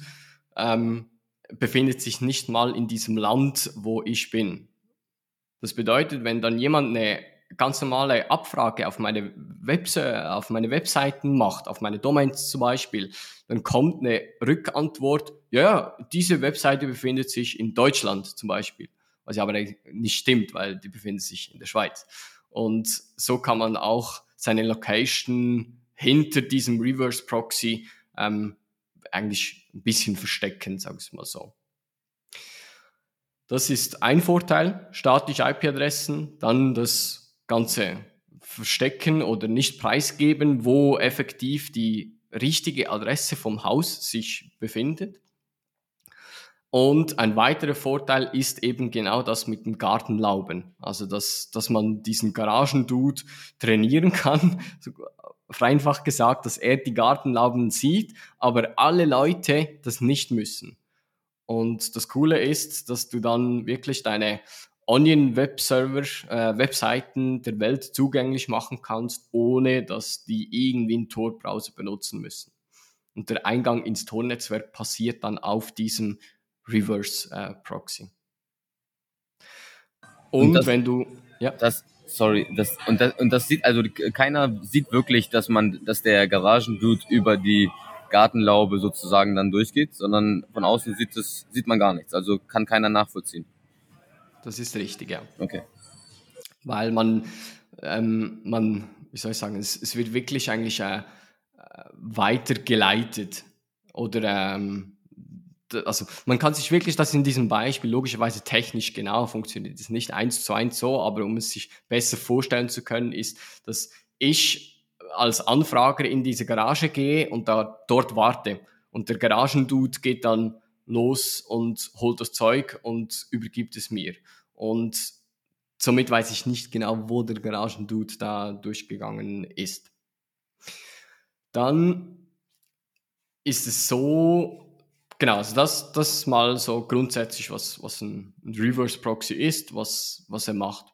ähm, befindet sich nicht mal in diesem Land, wo ich bin. Das bedeutet, wenn dann jemand eine ganz normale Abfrage auf meine, Webs auf meine Webseiten macht, auf meine Domains zum Beispiel, dann kommt eine Rückantwort, ja, diese Webseite befindet sich in Deutschland zum Beispiel. Was ja aber nicht stimmt, weil die befindet sich in der Schweiz. Und so kann man auch seine Location hinter diesem Reverse Proxy ähm, eigentlich ein bisschen verstecken, sag ich mal so. Das ist ein Vorteil, statische IP-Adressen, dann das Ganze verstecken oder nicht preisgeben, wo effektiv die richtige Adresse vom Haus sich befindet. Und ein weiterer Vorteil ist eben genau das mit dem Gartenlauben. Also, dass, dass man diesen Garagendude trainieren kann, vereinfacht gesagt, dass er die Gartenlauben sieht, aber alle Leute das nicht müssen. Und das Coole ist, dass du dann wirklich deine Onion Webserver, äh, Webseiten der Welt zugänglich machen kannst, ohne dass die irgendwie einen Tor-Browser benutzen müssen. Und der Eingang ins Tor-Netzwerk passiert dann auf diesem Reverse äh, Proxy. Und, und das, wenn du, ja. Das, sorry, das, und das, und das sieht, also keiner sieht wirklich, dass man, dass der Garagendude über die Gartenlaube sozusagen dann durchgeht, sondern von außen sieht, es, sieht man gar nichts. Also kann keiner nachvollziehen. Das ist richtig, ja. Okay. Weil man, ähm, man, wie soll ich sagen, es, es wird wirklich eigentlich äh, äh weitergeleitet oder ähm, also man kann sich wirklich das in diesem Beispiel logischerweise technisch genau funktioniert. Es nicht eins zu eins so, aber um es sich besser vorstellen zu können, ist, dass ich als Anfrager in diese Garage gehe und da dort warte. Und der Garagendude geht dann los und holt das Zeug und übergibt es mir. Und somit weiß ich nicht genau, wo der Garagendude da durchgegangen ist. Dann ist es so, Genau, also das, das mal so grundsätzlich, was, was ein Reverse Proxy ist, was, was er macht.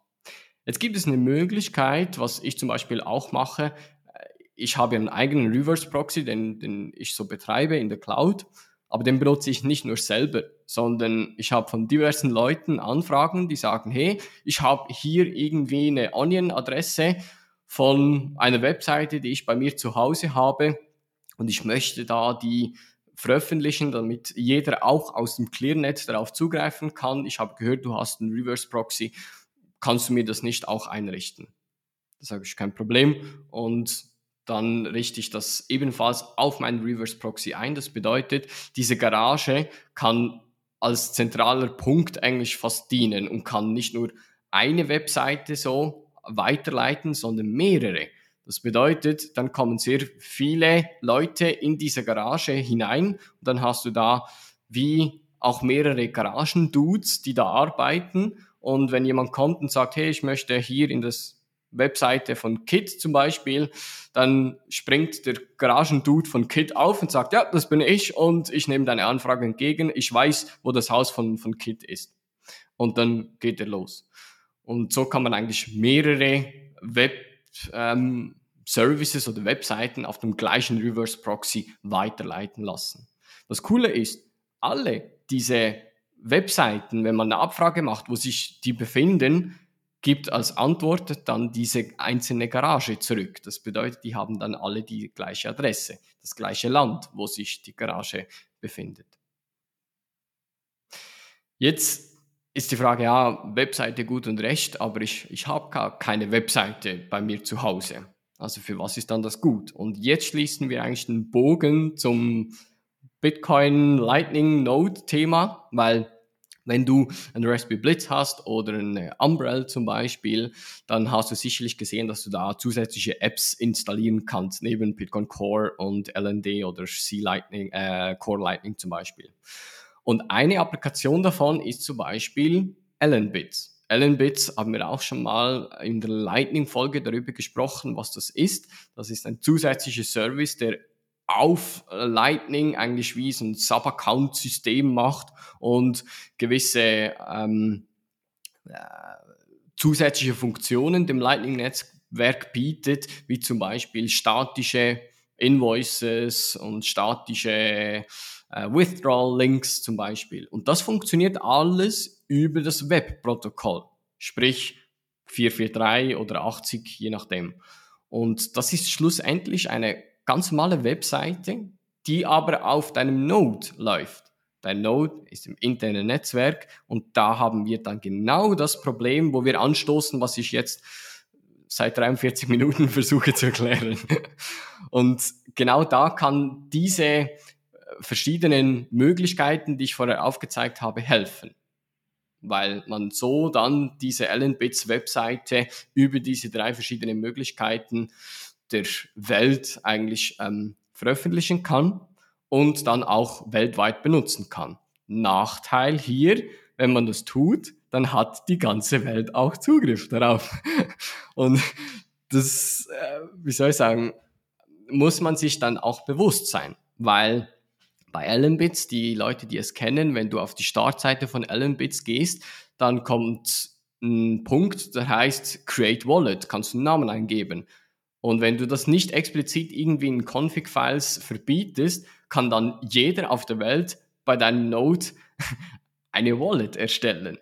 Jetzt gibt es eine Möglichkeit, was ich zum Beispiel auch mache. Ich habe einen eigenen Reverse Proxy, den, den ich so betreibe in der Cloud, aber den benutze ich nicht nur selber, sondern ich habe von diversen Leuten Anfragen, die sagen, hey, ich habe hier irgendwie eine Onion-Adresse von einer Webseite, die ich bei mir zu Hause habe und ich möchte da die veröffentlichen, damit jeder auch aus dem ClearNet darauf zugreifen kann. Ich habe gehört, du hast einen Reverse Proxy. Kannst du mir das nicht auch einrichten? Das habe ich kein Problem. Und dann richte ich das ebenfalls auf meinen Reverse Proxy ein. Das bedeutet, diese Garage kann als zentraler Punkt eigentlich fast dienen und kann nicht nur eine Webseite so weiterleiten, sondern mehrere. Das bedeutet, dann kommen sehr viele Leute in diese Garage hinein und dann hast du da wie auch mehrere Garagendudes, die da arbeiten. Und wenn jemand kommt und sagt, hey, ich möchte hier in das Webseite von Kit zum Beispiel, dann springt der Garagendude von Kit auf und sagt, ja, das bin ich und ich nehme deine Anfrage entgegen. Ich weiß, wo das Haus von, von Kit ist. Und dann geht er los. Und so kann man eigentlich mehrere Web, ähm, Services oder Webseiten auf dem gleichen Reverse Proxy weiterleiten lassen. Das Coole ist, alle diese Webseiten, wenn man eine Abfrage macht, wo sich die befinden, gibt als Antwort dann diese einzelne Garage zurück. Das bedeutet, die haben dann alle die gleiche Adresse, das gleiche Land, wo sich die Garage befindet. Jetzt ist die Frage, ja, Webseite gut und recht, aber ich, ich habe gar keine Webseite bei mir zu Hause. Also für was ist dann das gut? Und jetzt schließen wir eigentlich den Bogen zum Bitcoin Lightning Node Thema, weil wenn du ein Raspberry Blitz hast oder eine Umbrella zum Beispiel, dann hast du sicherlich gesehen, dass du da zusätzliche Apps installieren kannst, neben Bitcoin Core und LND oder C Lightning, äh, Core Lightning zum Beispiel. Und eine Applikation davon ist zum Beispiel LNBits. Allenbits haben wir auch schon mal in der Lightning-Folge darüber gesprochen, was das ist. Das ist ein zusätzlicher Service, der auf Lightning eigentlich wie so ein Sub-Account-System macht und gewisse ähm, äh, zusätzliche Funktionen dem Lightning-Netzwerk bietet, wie zum Beispiel statische Invoices und statische äh, Withdrawal-Links zum Beispiel. Und das funktioniert alles über das Webprotokoll, sprich 443 oder 80, je nachdem. Und das ist schlussendlich eine ganz normale Webseite, die aber auf deinem Node läuft. Dein Node ist im internen Netzwerk und da haben wir dann genau das Problem, wo wir anstoßen, was ich jetzt seit 43 Minuten versuche zu erklären. Und genau da kann diese verschiedenen Möglichkeiten, die ich vorher aufgezeigt habe, helfen weil man so dann diese Allen Bits Webseite über diese drei verschiedenen Möglichkeiten der Welt eigentlich ähm, veröffentlichen kann und dann auch weltweit benutzen kann. Nachteil hier, wenn man das tut, dann hat die ganze Welt auch Zugriff darauf. Und das, äh, wie soll ich sagen, muss man sich dann auch bewusst sein, weil bei Allenbits, die Leute, die es kennen, wenn du auf die Startseite von Allenbits gehst, dann kommt ein Punkt, der heißt Create Wallet, kannst du einen Namen eingeben. Und wenn du das nicht explizit irgendwie in Config-Files verbietest, kann dann jeder auf der Welt bei deinem Node eine Wallet erstellen.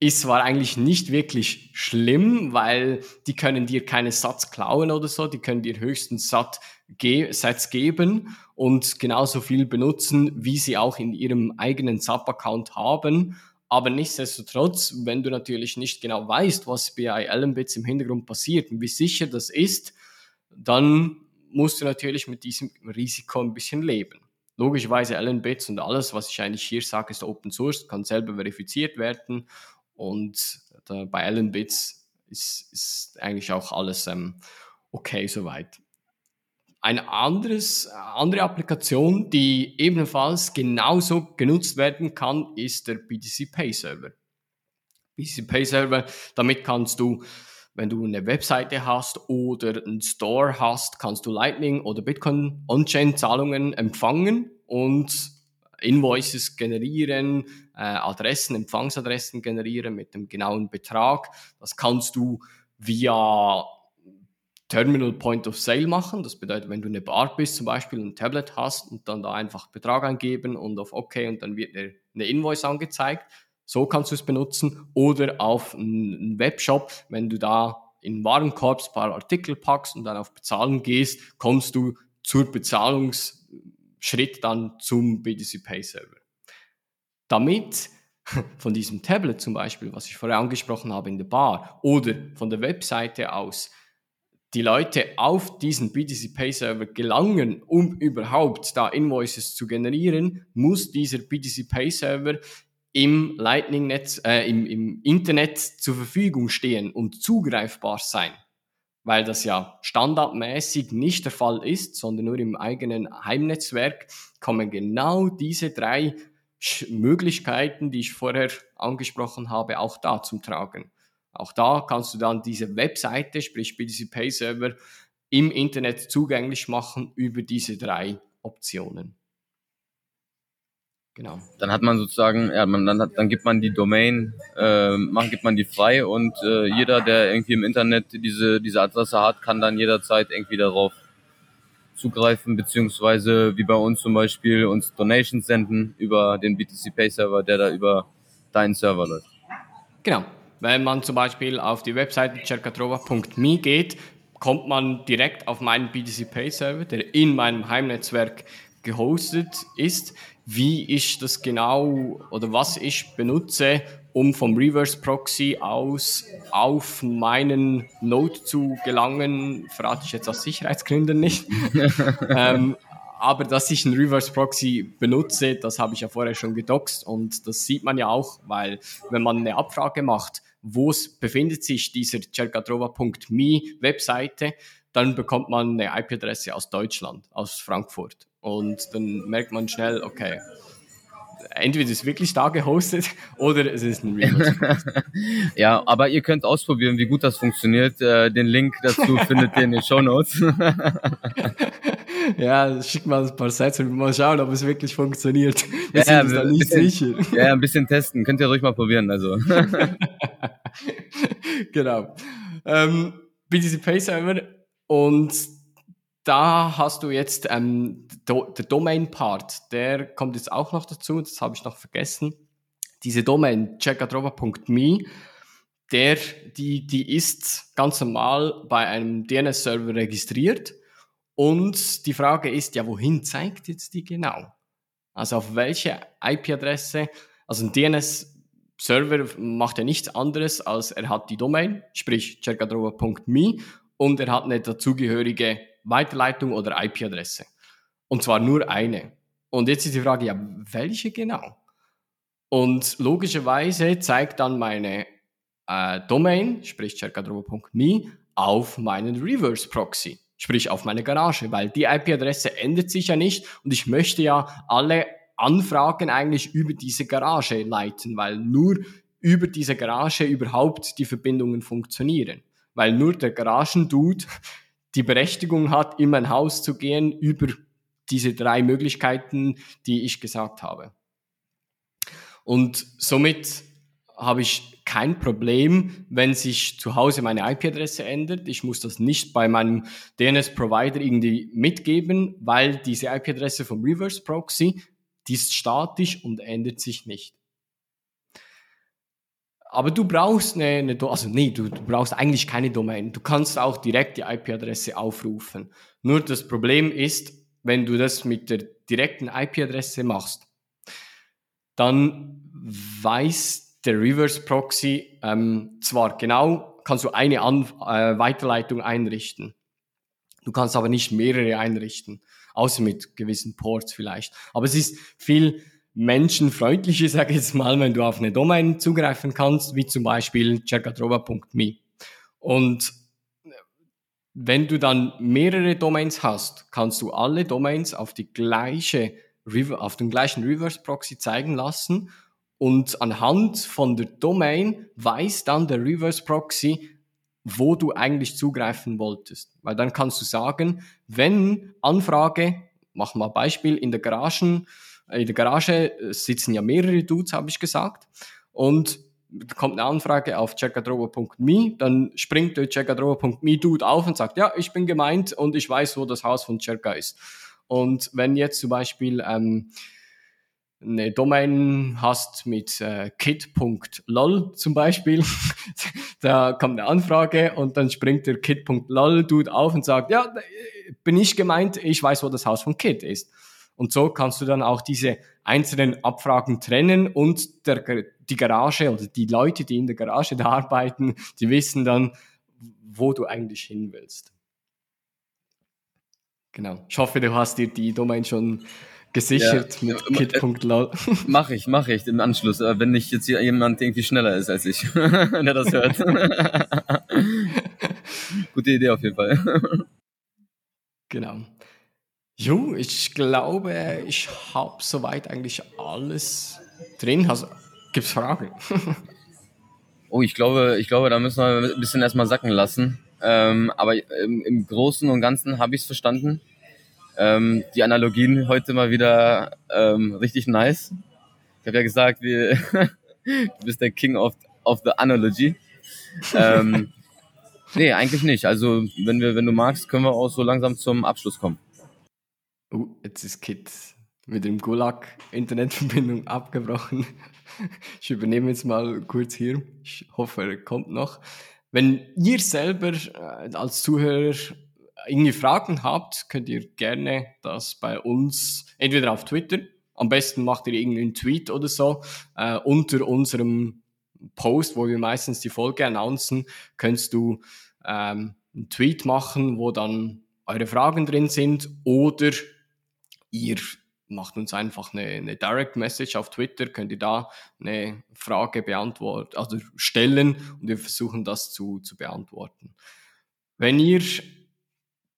Ist zwar eigentlich nicht wirklich schlimm, weil die können dir keine Satz klauen oder so, die können dir höchstens Sat ge Sets geben und genauso viel benutzen, wie sie auch in ihrem eigenen SAP-Account haben. Aber nichtsdestotrotz, wenn du natürlich nicht genau weißt, was bei Allen Bits im Hintergrund passiert und wie sicher das ist, dann musst du natürlich mit diesem Risiko ein bisschen leben. Logischerweise Allen Bits und alles, was ich eigentlich hier sage, ist Open Source, kann selber verifiziert werden und bei Allen Bits ist, ist eigentlich auch alles ähm, okay soweit. Eine anderes, andere Applikation, die ebenfalls genauso genutzt werden kann, ist der BTC Pay Server. BTC Pay Server, damit kannst du, wenn du eine Webseite hast oder einen Store hast, kannst du Lightning oder Bitcoin On-Chain Zahlungen empfangen und Invoices generieren, äh, Adressen, Empfangsadressen generieren mit dem genauen Betrag. Das kannst du via Terminal Point of Sale machen. Das bedeutet, wenn du eine Bar bist zum Beispiel, ein Tablet hast und dann da einfach Betrag eingeben und auf OK und dann wird eine Invoice angezeigt. So kannst du es benutzen. Oder auf einen Webshop, wenn du da in Warenkorb ein paar Artikel packst und dann auf Bezahlen gehst, kommst du zur Bezahlungsschritt dann zum BTC Pay Server. Damit von diesem Tablet zum Beispiel, was ich vorher angesprochen habe in der Bar, oder von der Webseite aus die Leute auf diesen BTC Pay Server gelangen, um überhaupt da Invoices zu generieren, muss dieser BTC Pay Server im Lightning-Netz, äh, im, im Internet zur Verfügung stehen und zugreifbar sein. Weil das ja standardmäßig nicht der Fall ist, sondern nur im eigenen Heimnetzwerk kommen genau diese drei Möglichkeiten, die ich vorher angesprochen habe, auch da zum Tragen. Auch da kannst du dann diese Webseite, sprich BTC Pay Server, im Internet zugänglich machen über diese drei Optionen. Genau. Dann hat man sozusagen, ja, man, dann, hat, dann gibt man die Domain, äh, macht, gibt man die frei und äh, jeder, der irgendwie im Internet diese, diese Adresse hat, kann dann jederzeit irgendwie darauf zugreifen, beziehungsweise wie bei uns zum Beispiel uns Donations senden über den BTC Pay Server, der da über deinen Server läuft. Genau. Wenn man zum Beispiel auf die Webseite cercatrova.me geht, kommt man direkt auf meinen BTC Pay Server, der in meinem Heimnetzwerk gehostet ist. Wie ich das genau oder was ich benutze, um vom Reverse Proxy aus auf meinen Node zu gelangen, verrate ich jetzt aus Sicherheitsgründen nicht. ähm, aber dass ich einen Reverse Proxy benutze, das habe ich ja vorher schon gedoxt und das sieht man ja auch, weil wenn man eine Abfrage macht, wo befindet sich dieser cercatrova.me Webseite, dann bekommt man eine IP-Adresse aus Deutschland, aus Frankfurt. Und dann merkt man schnell, okay, entweder ist es wirklich da gehostet oder es ist ein Remote. ja, aber ihr könnt ausprobieren, wie gut das funktioniert. Äh, den Link dazu findet ihr in den Show Notes. ja, schick mal ein paar Sätze und mal schauen, ob es wirklich funktioniert. Wir ja, sind ja, da nicht bisschen, sicher. Ja, ein bisschen testen. Könnt ihr ruhig mal probieren. Also. genau. Ähm, BTC Pay Server und da hast du jetzt ähm, do, der Domain-Part, der kommt jetzt auch noch dazu, das habe ich noch vergessen. Diese Domain, checkatrova.me, der, die, die ist ganz normal bei einem DNS-Server registriert und die Frage ist ja, wohin zeigt jetzt die genau? Also auf welche IP-Adresse? Also ein DNS-Server macht ja nichts anderes, als er hat die Domain, sprich cercadrova.me und er hat eine dazugehörige Weiterleitung oder IP-Adresse. Und zwar nur eine. Und jetzt ist die Frage, ja, welche genau? Und logischerweise zeigt dann meine äh, Domain, sprich cercadrova.me, auf meinen Reverse Proxy sprich auf meine Garage, weil die IP-Adresse ändert sich ja nicht und ich möchte ja alle Anfragen eigentlich über diese Garage leiten, weil nur über diese Garage überhaupt die Verbindungen funktionieren. Weil nur der Garagendude die Berechtigung hat, in mein Haus zu gehen über diese drei Möglichkeiten, die ich gesagt habe. Und somit habe ich kein Problem, wenn sich zu Hause meine IP-Adresse ändert. Ich muss das nicht bei meinem DNS-Provider irgendwie mitgeben, weil diese IP-Adresse vom Reverse Proxy, die ist statisch und ändert sich nicht. Aber du brauchst eine, eine also nee, du, du brauchst eigentlich keine Domain. Du kannst auch direkt die IP-Adresse aufrufen. Nur das Problem ist, wenn du das mit der direkten IP-Adresse machst, dann weiß der Reverse Proxy ähm, zwar genau, kannst du eine An äh, Weiterleitung einrichten. Du kannst aber nicht mehrere einrichten, außer mit gewissen Ports vielleicht. Aber es ist viel menschenfreundlicher, sage ich jetzt mal, wenn du auf eine Domain zugreifen kannst, wie zum Beispiel cercatrova.me. Und wenn du dann mehrere Domains hast, kannst du alle Domains auf die gleiche auf den gleichen Reverse Proxy zeigen lassen und anhand von der Domain weiß dann der Reverse Proxy, wo du eigentlich zugreifen wolltest. Weil dann kannst du sagen, wenn Anfrage, mach mal Beispiel, in der Garagen, in der Garage sitzen ja mehrere Dudes, habe ich gesagt, und kommt eine Anfrage auf checkadrobo.me, dann springt der checkadrobo.me Dude auf und sagt, ja, ich bin gemeint und ich weiß, wo das Haus von Cerca ist. Und wenn jetzt zum Beispiel ähm, eine Domain hast mit äh, kit.lol zum Beispiel, da kommt eine Anfrage und dann springt der kit.lol Dude auf und sagt, ja, bin ich gemeint, ich weiß, wo das Haus von Kit ist. Und so kannst du dann auch diese einzelnen Abfragen trennen und der, die Garage oder die Leute, die in der Garage da arbeiten, die wissen dann, wo du eigentlich hin willst. Genau. Ich hoffe, du hast dir die Domain schon gesichert ja. mit kit.lol. Mach ich, mach ich im Anschluss, äh, wenn nicht jetzt hier jemand irgendwie schneller ist als ich, der das hört. Gute Idee auf jeden Fall. Genau. Jo, ich glaube, ich habe soweit eigentlich alles drin. Also, gibt's Fragen? oh, ich glaube, ich glaube, da müssen wir ein bisschen erstmal sacken lassen. Ähm, aber im, im, Großen und Ganzen habe ich es verstanden. Ähm, die Analogien heute mal wieder ähm, richtig nice. Ich habe ja gesagt, wir, du bist der King of, of the Analogy. ähm, nee, eigentlich nicht. Also wenn wir, wenn du magst, können wir auch so langsam zum Abschluss kommen. Uh, jetzt ist Kit mit dem Gulag-Internetverbindung abgebrochen. Ich übernehme jetzt mal kurz hier. Ich hoffe, er kommt noch. Wenn ihr selber äh, als Zuhörer irgendwie Fragen habt, könnt ihr gerne das bei uns entweder auf Twitter, am besten macht ihr irgendeinen Tweet oder so, äh, unter unserem Post, wo wir meistens die Folge announcen, könntest du ähm, einen Tweet machen, wo dann eure Fragen drin sind oder ihr macht uns einfach eine, eine Direct Message auf Twitter, könnt ihr da eine Frage beantworten, also stellen und wir versuchen das zu, zu beantworten. Wenn ihr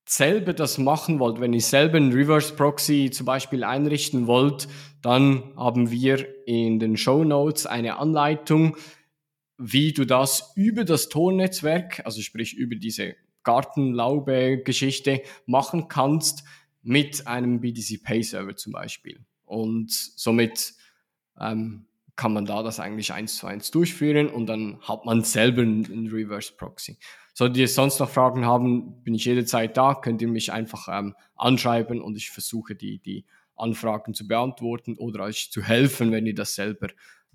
selber das machen wollt, wenn ihr selber einen Reverse Proxy zum Beispiel einrichten wollt, dann haben wir in den Show Notes eine Anleitung, wie du das über das Tor-Netzwerk, also sprich über diese Gartenlaube-Geschichte machen kannst mit einem BTC Pay Server zum Beispiel. Und somit ähm, kann man da das eigentlich eins zu eins durchführen und dann hat man selber einen Reverse Proxy. Solltet ihr sonst noch Fragen haben, bin ich jederzeit da, könnt ihr mich einfach ähm, anschreiben und ich versuche die, die Anfragen zu beantworten oder euch zu helfen, wenn ihr das selber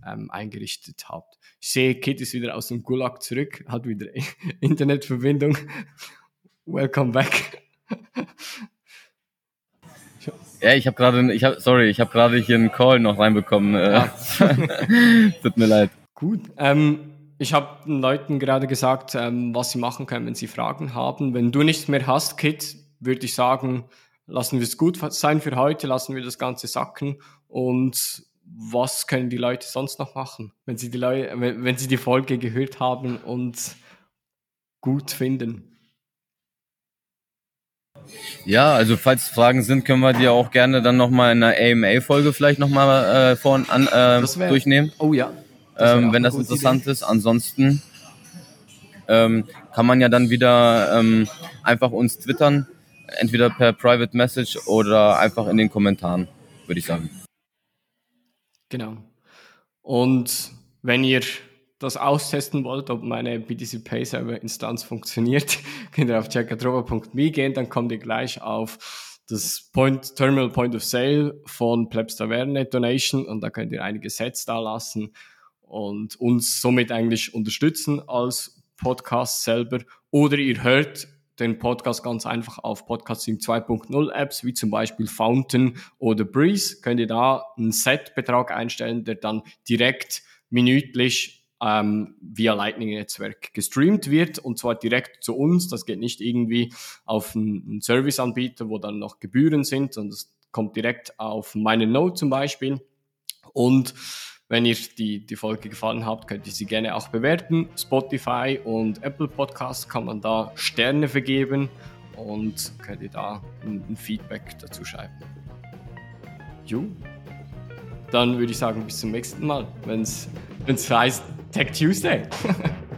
ähm, eingerichtet habt. Ich sehe, Kit ist wieder aus dem Gulag zurück, hat wieder Internetverbindung. Welcome back. Ja, ich habe gerade, ich habe, sorry, ich habe gerade hier einen Call noch reinbekommen. Äh, ja. Tut mir leid. Gut. Ähm, ich habe den Leuten gerade gesagt, ähm, was sie machen können, wenn sie Fragen haben. Wenn du nichts mehr hast, Kit, würde ich sagen, lassen wir es gut sein für heute, lassen wir das Ganze sacken und was können die Leute sonst noch machen, wenn sie die, Leute, wenn sie die Folge gehört haben und gut finden? Ja, also falls Fragen sind, können wir die auch gerne dann nochmal in einer AMA-Folge vielleicht nochmal äh, vor, an, äh, durchnehmen. Oh ja. Ähm, wenn das interessant Idee. ist. Ansonsten ähm, kann man ja dann wieder ähm, einfach uns twittern, entweder per Private Message oder einfach in den Kommentaren, würde ich sagen. Genau. Und wenn ihr das austesten wollt, ob meine BTC Pay Server Instanz funktioniert, könnt ihr auf checkatrova.me gehen, dann kommt ihr gleich auf das Point, Terminal Point of Sale von Plebs Taverne Donation und da könnt ihr einige Sets da lassen und uns somit eigentlich unterstützen als Podcast selber oder ihr hört den Podcast ganz einfach auf Podcasting 2.0 Apps, wie zum Beispiel Fountain oder Breeze. Könnt ihr da einen Set-Betrag einstellen, der dann direkt minütlich ähm, via Lightning-Netzwerk gestreamt wird und zwar direkt zu uns. Das geht nicht irgendwie auf einen Serviceanbieter, wo dann noch Gebühren sind und es kommt direkt auf meine Node zum Beispiel. Und wenn ihr die, die Folge gefallen habt, könnt ihr sie gerne auch bewerten. Spotify und Apple Podcasts kann man da Sterne vergeben und könnt ihr da ein, ein Feedback dazu schreiben. Jo. Dann würde ich sagen, bis zum nächsten Mal, wenn es heißt Tech Tuesday.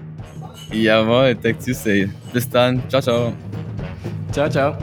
Jawohl, Tech Tuesday. Bis dann. Ciao, ciao. Ciao, ciao.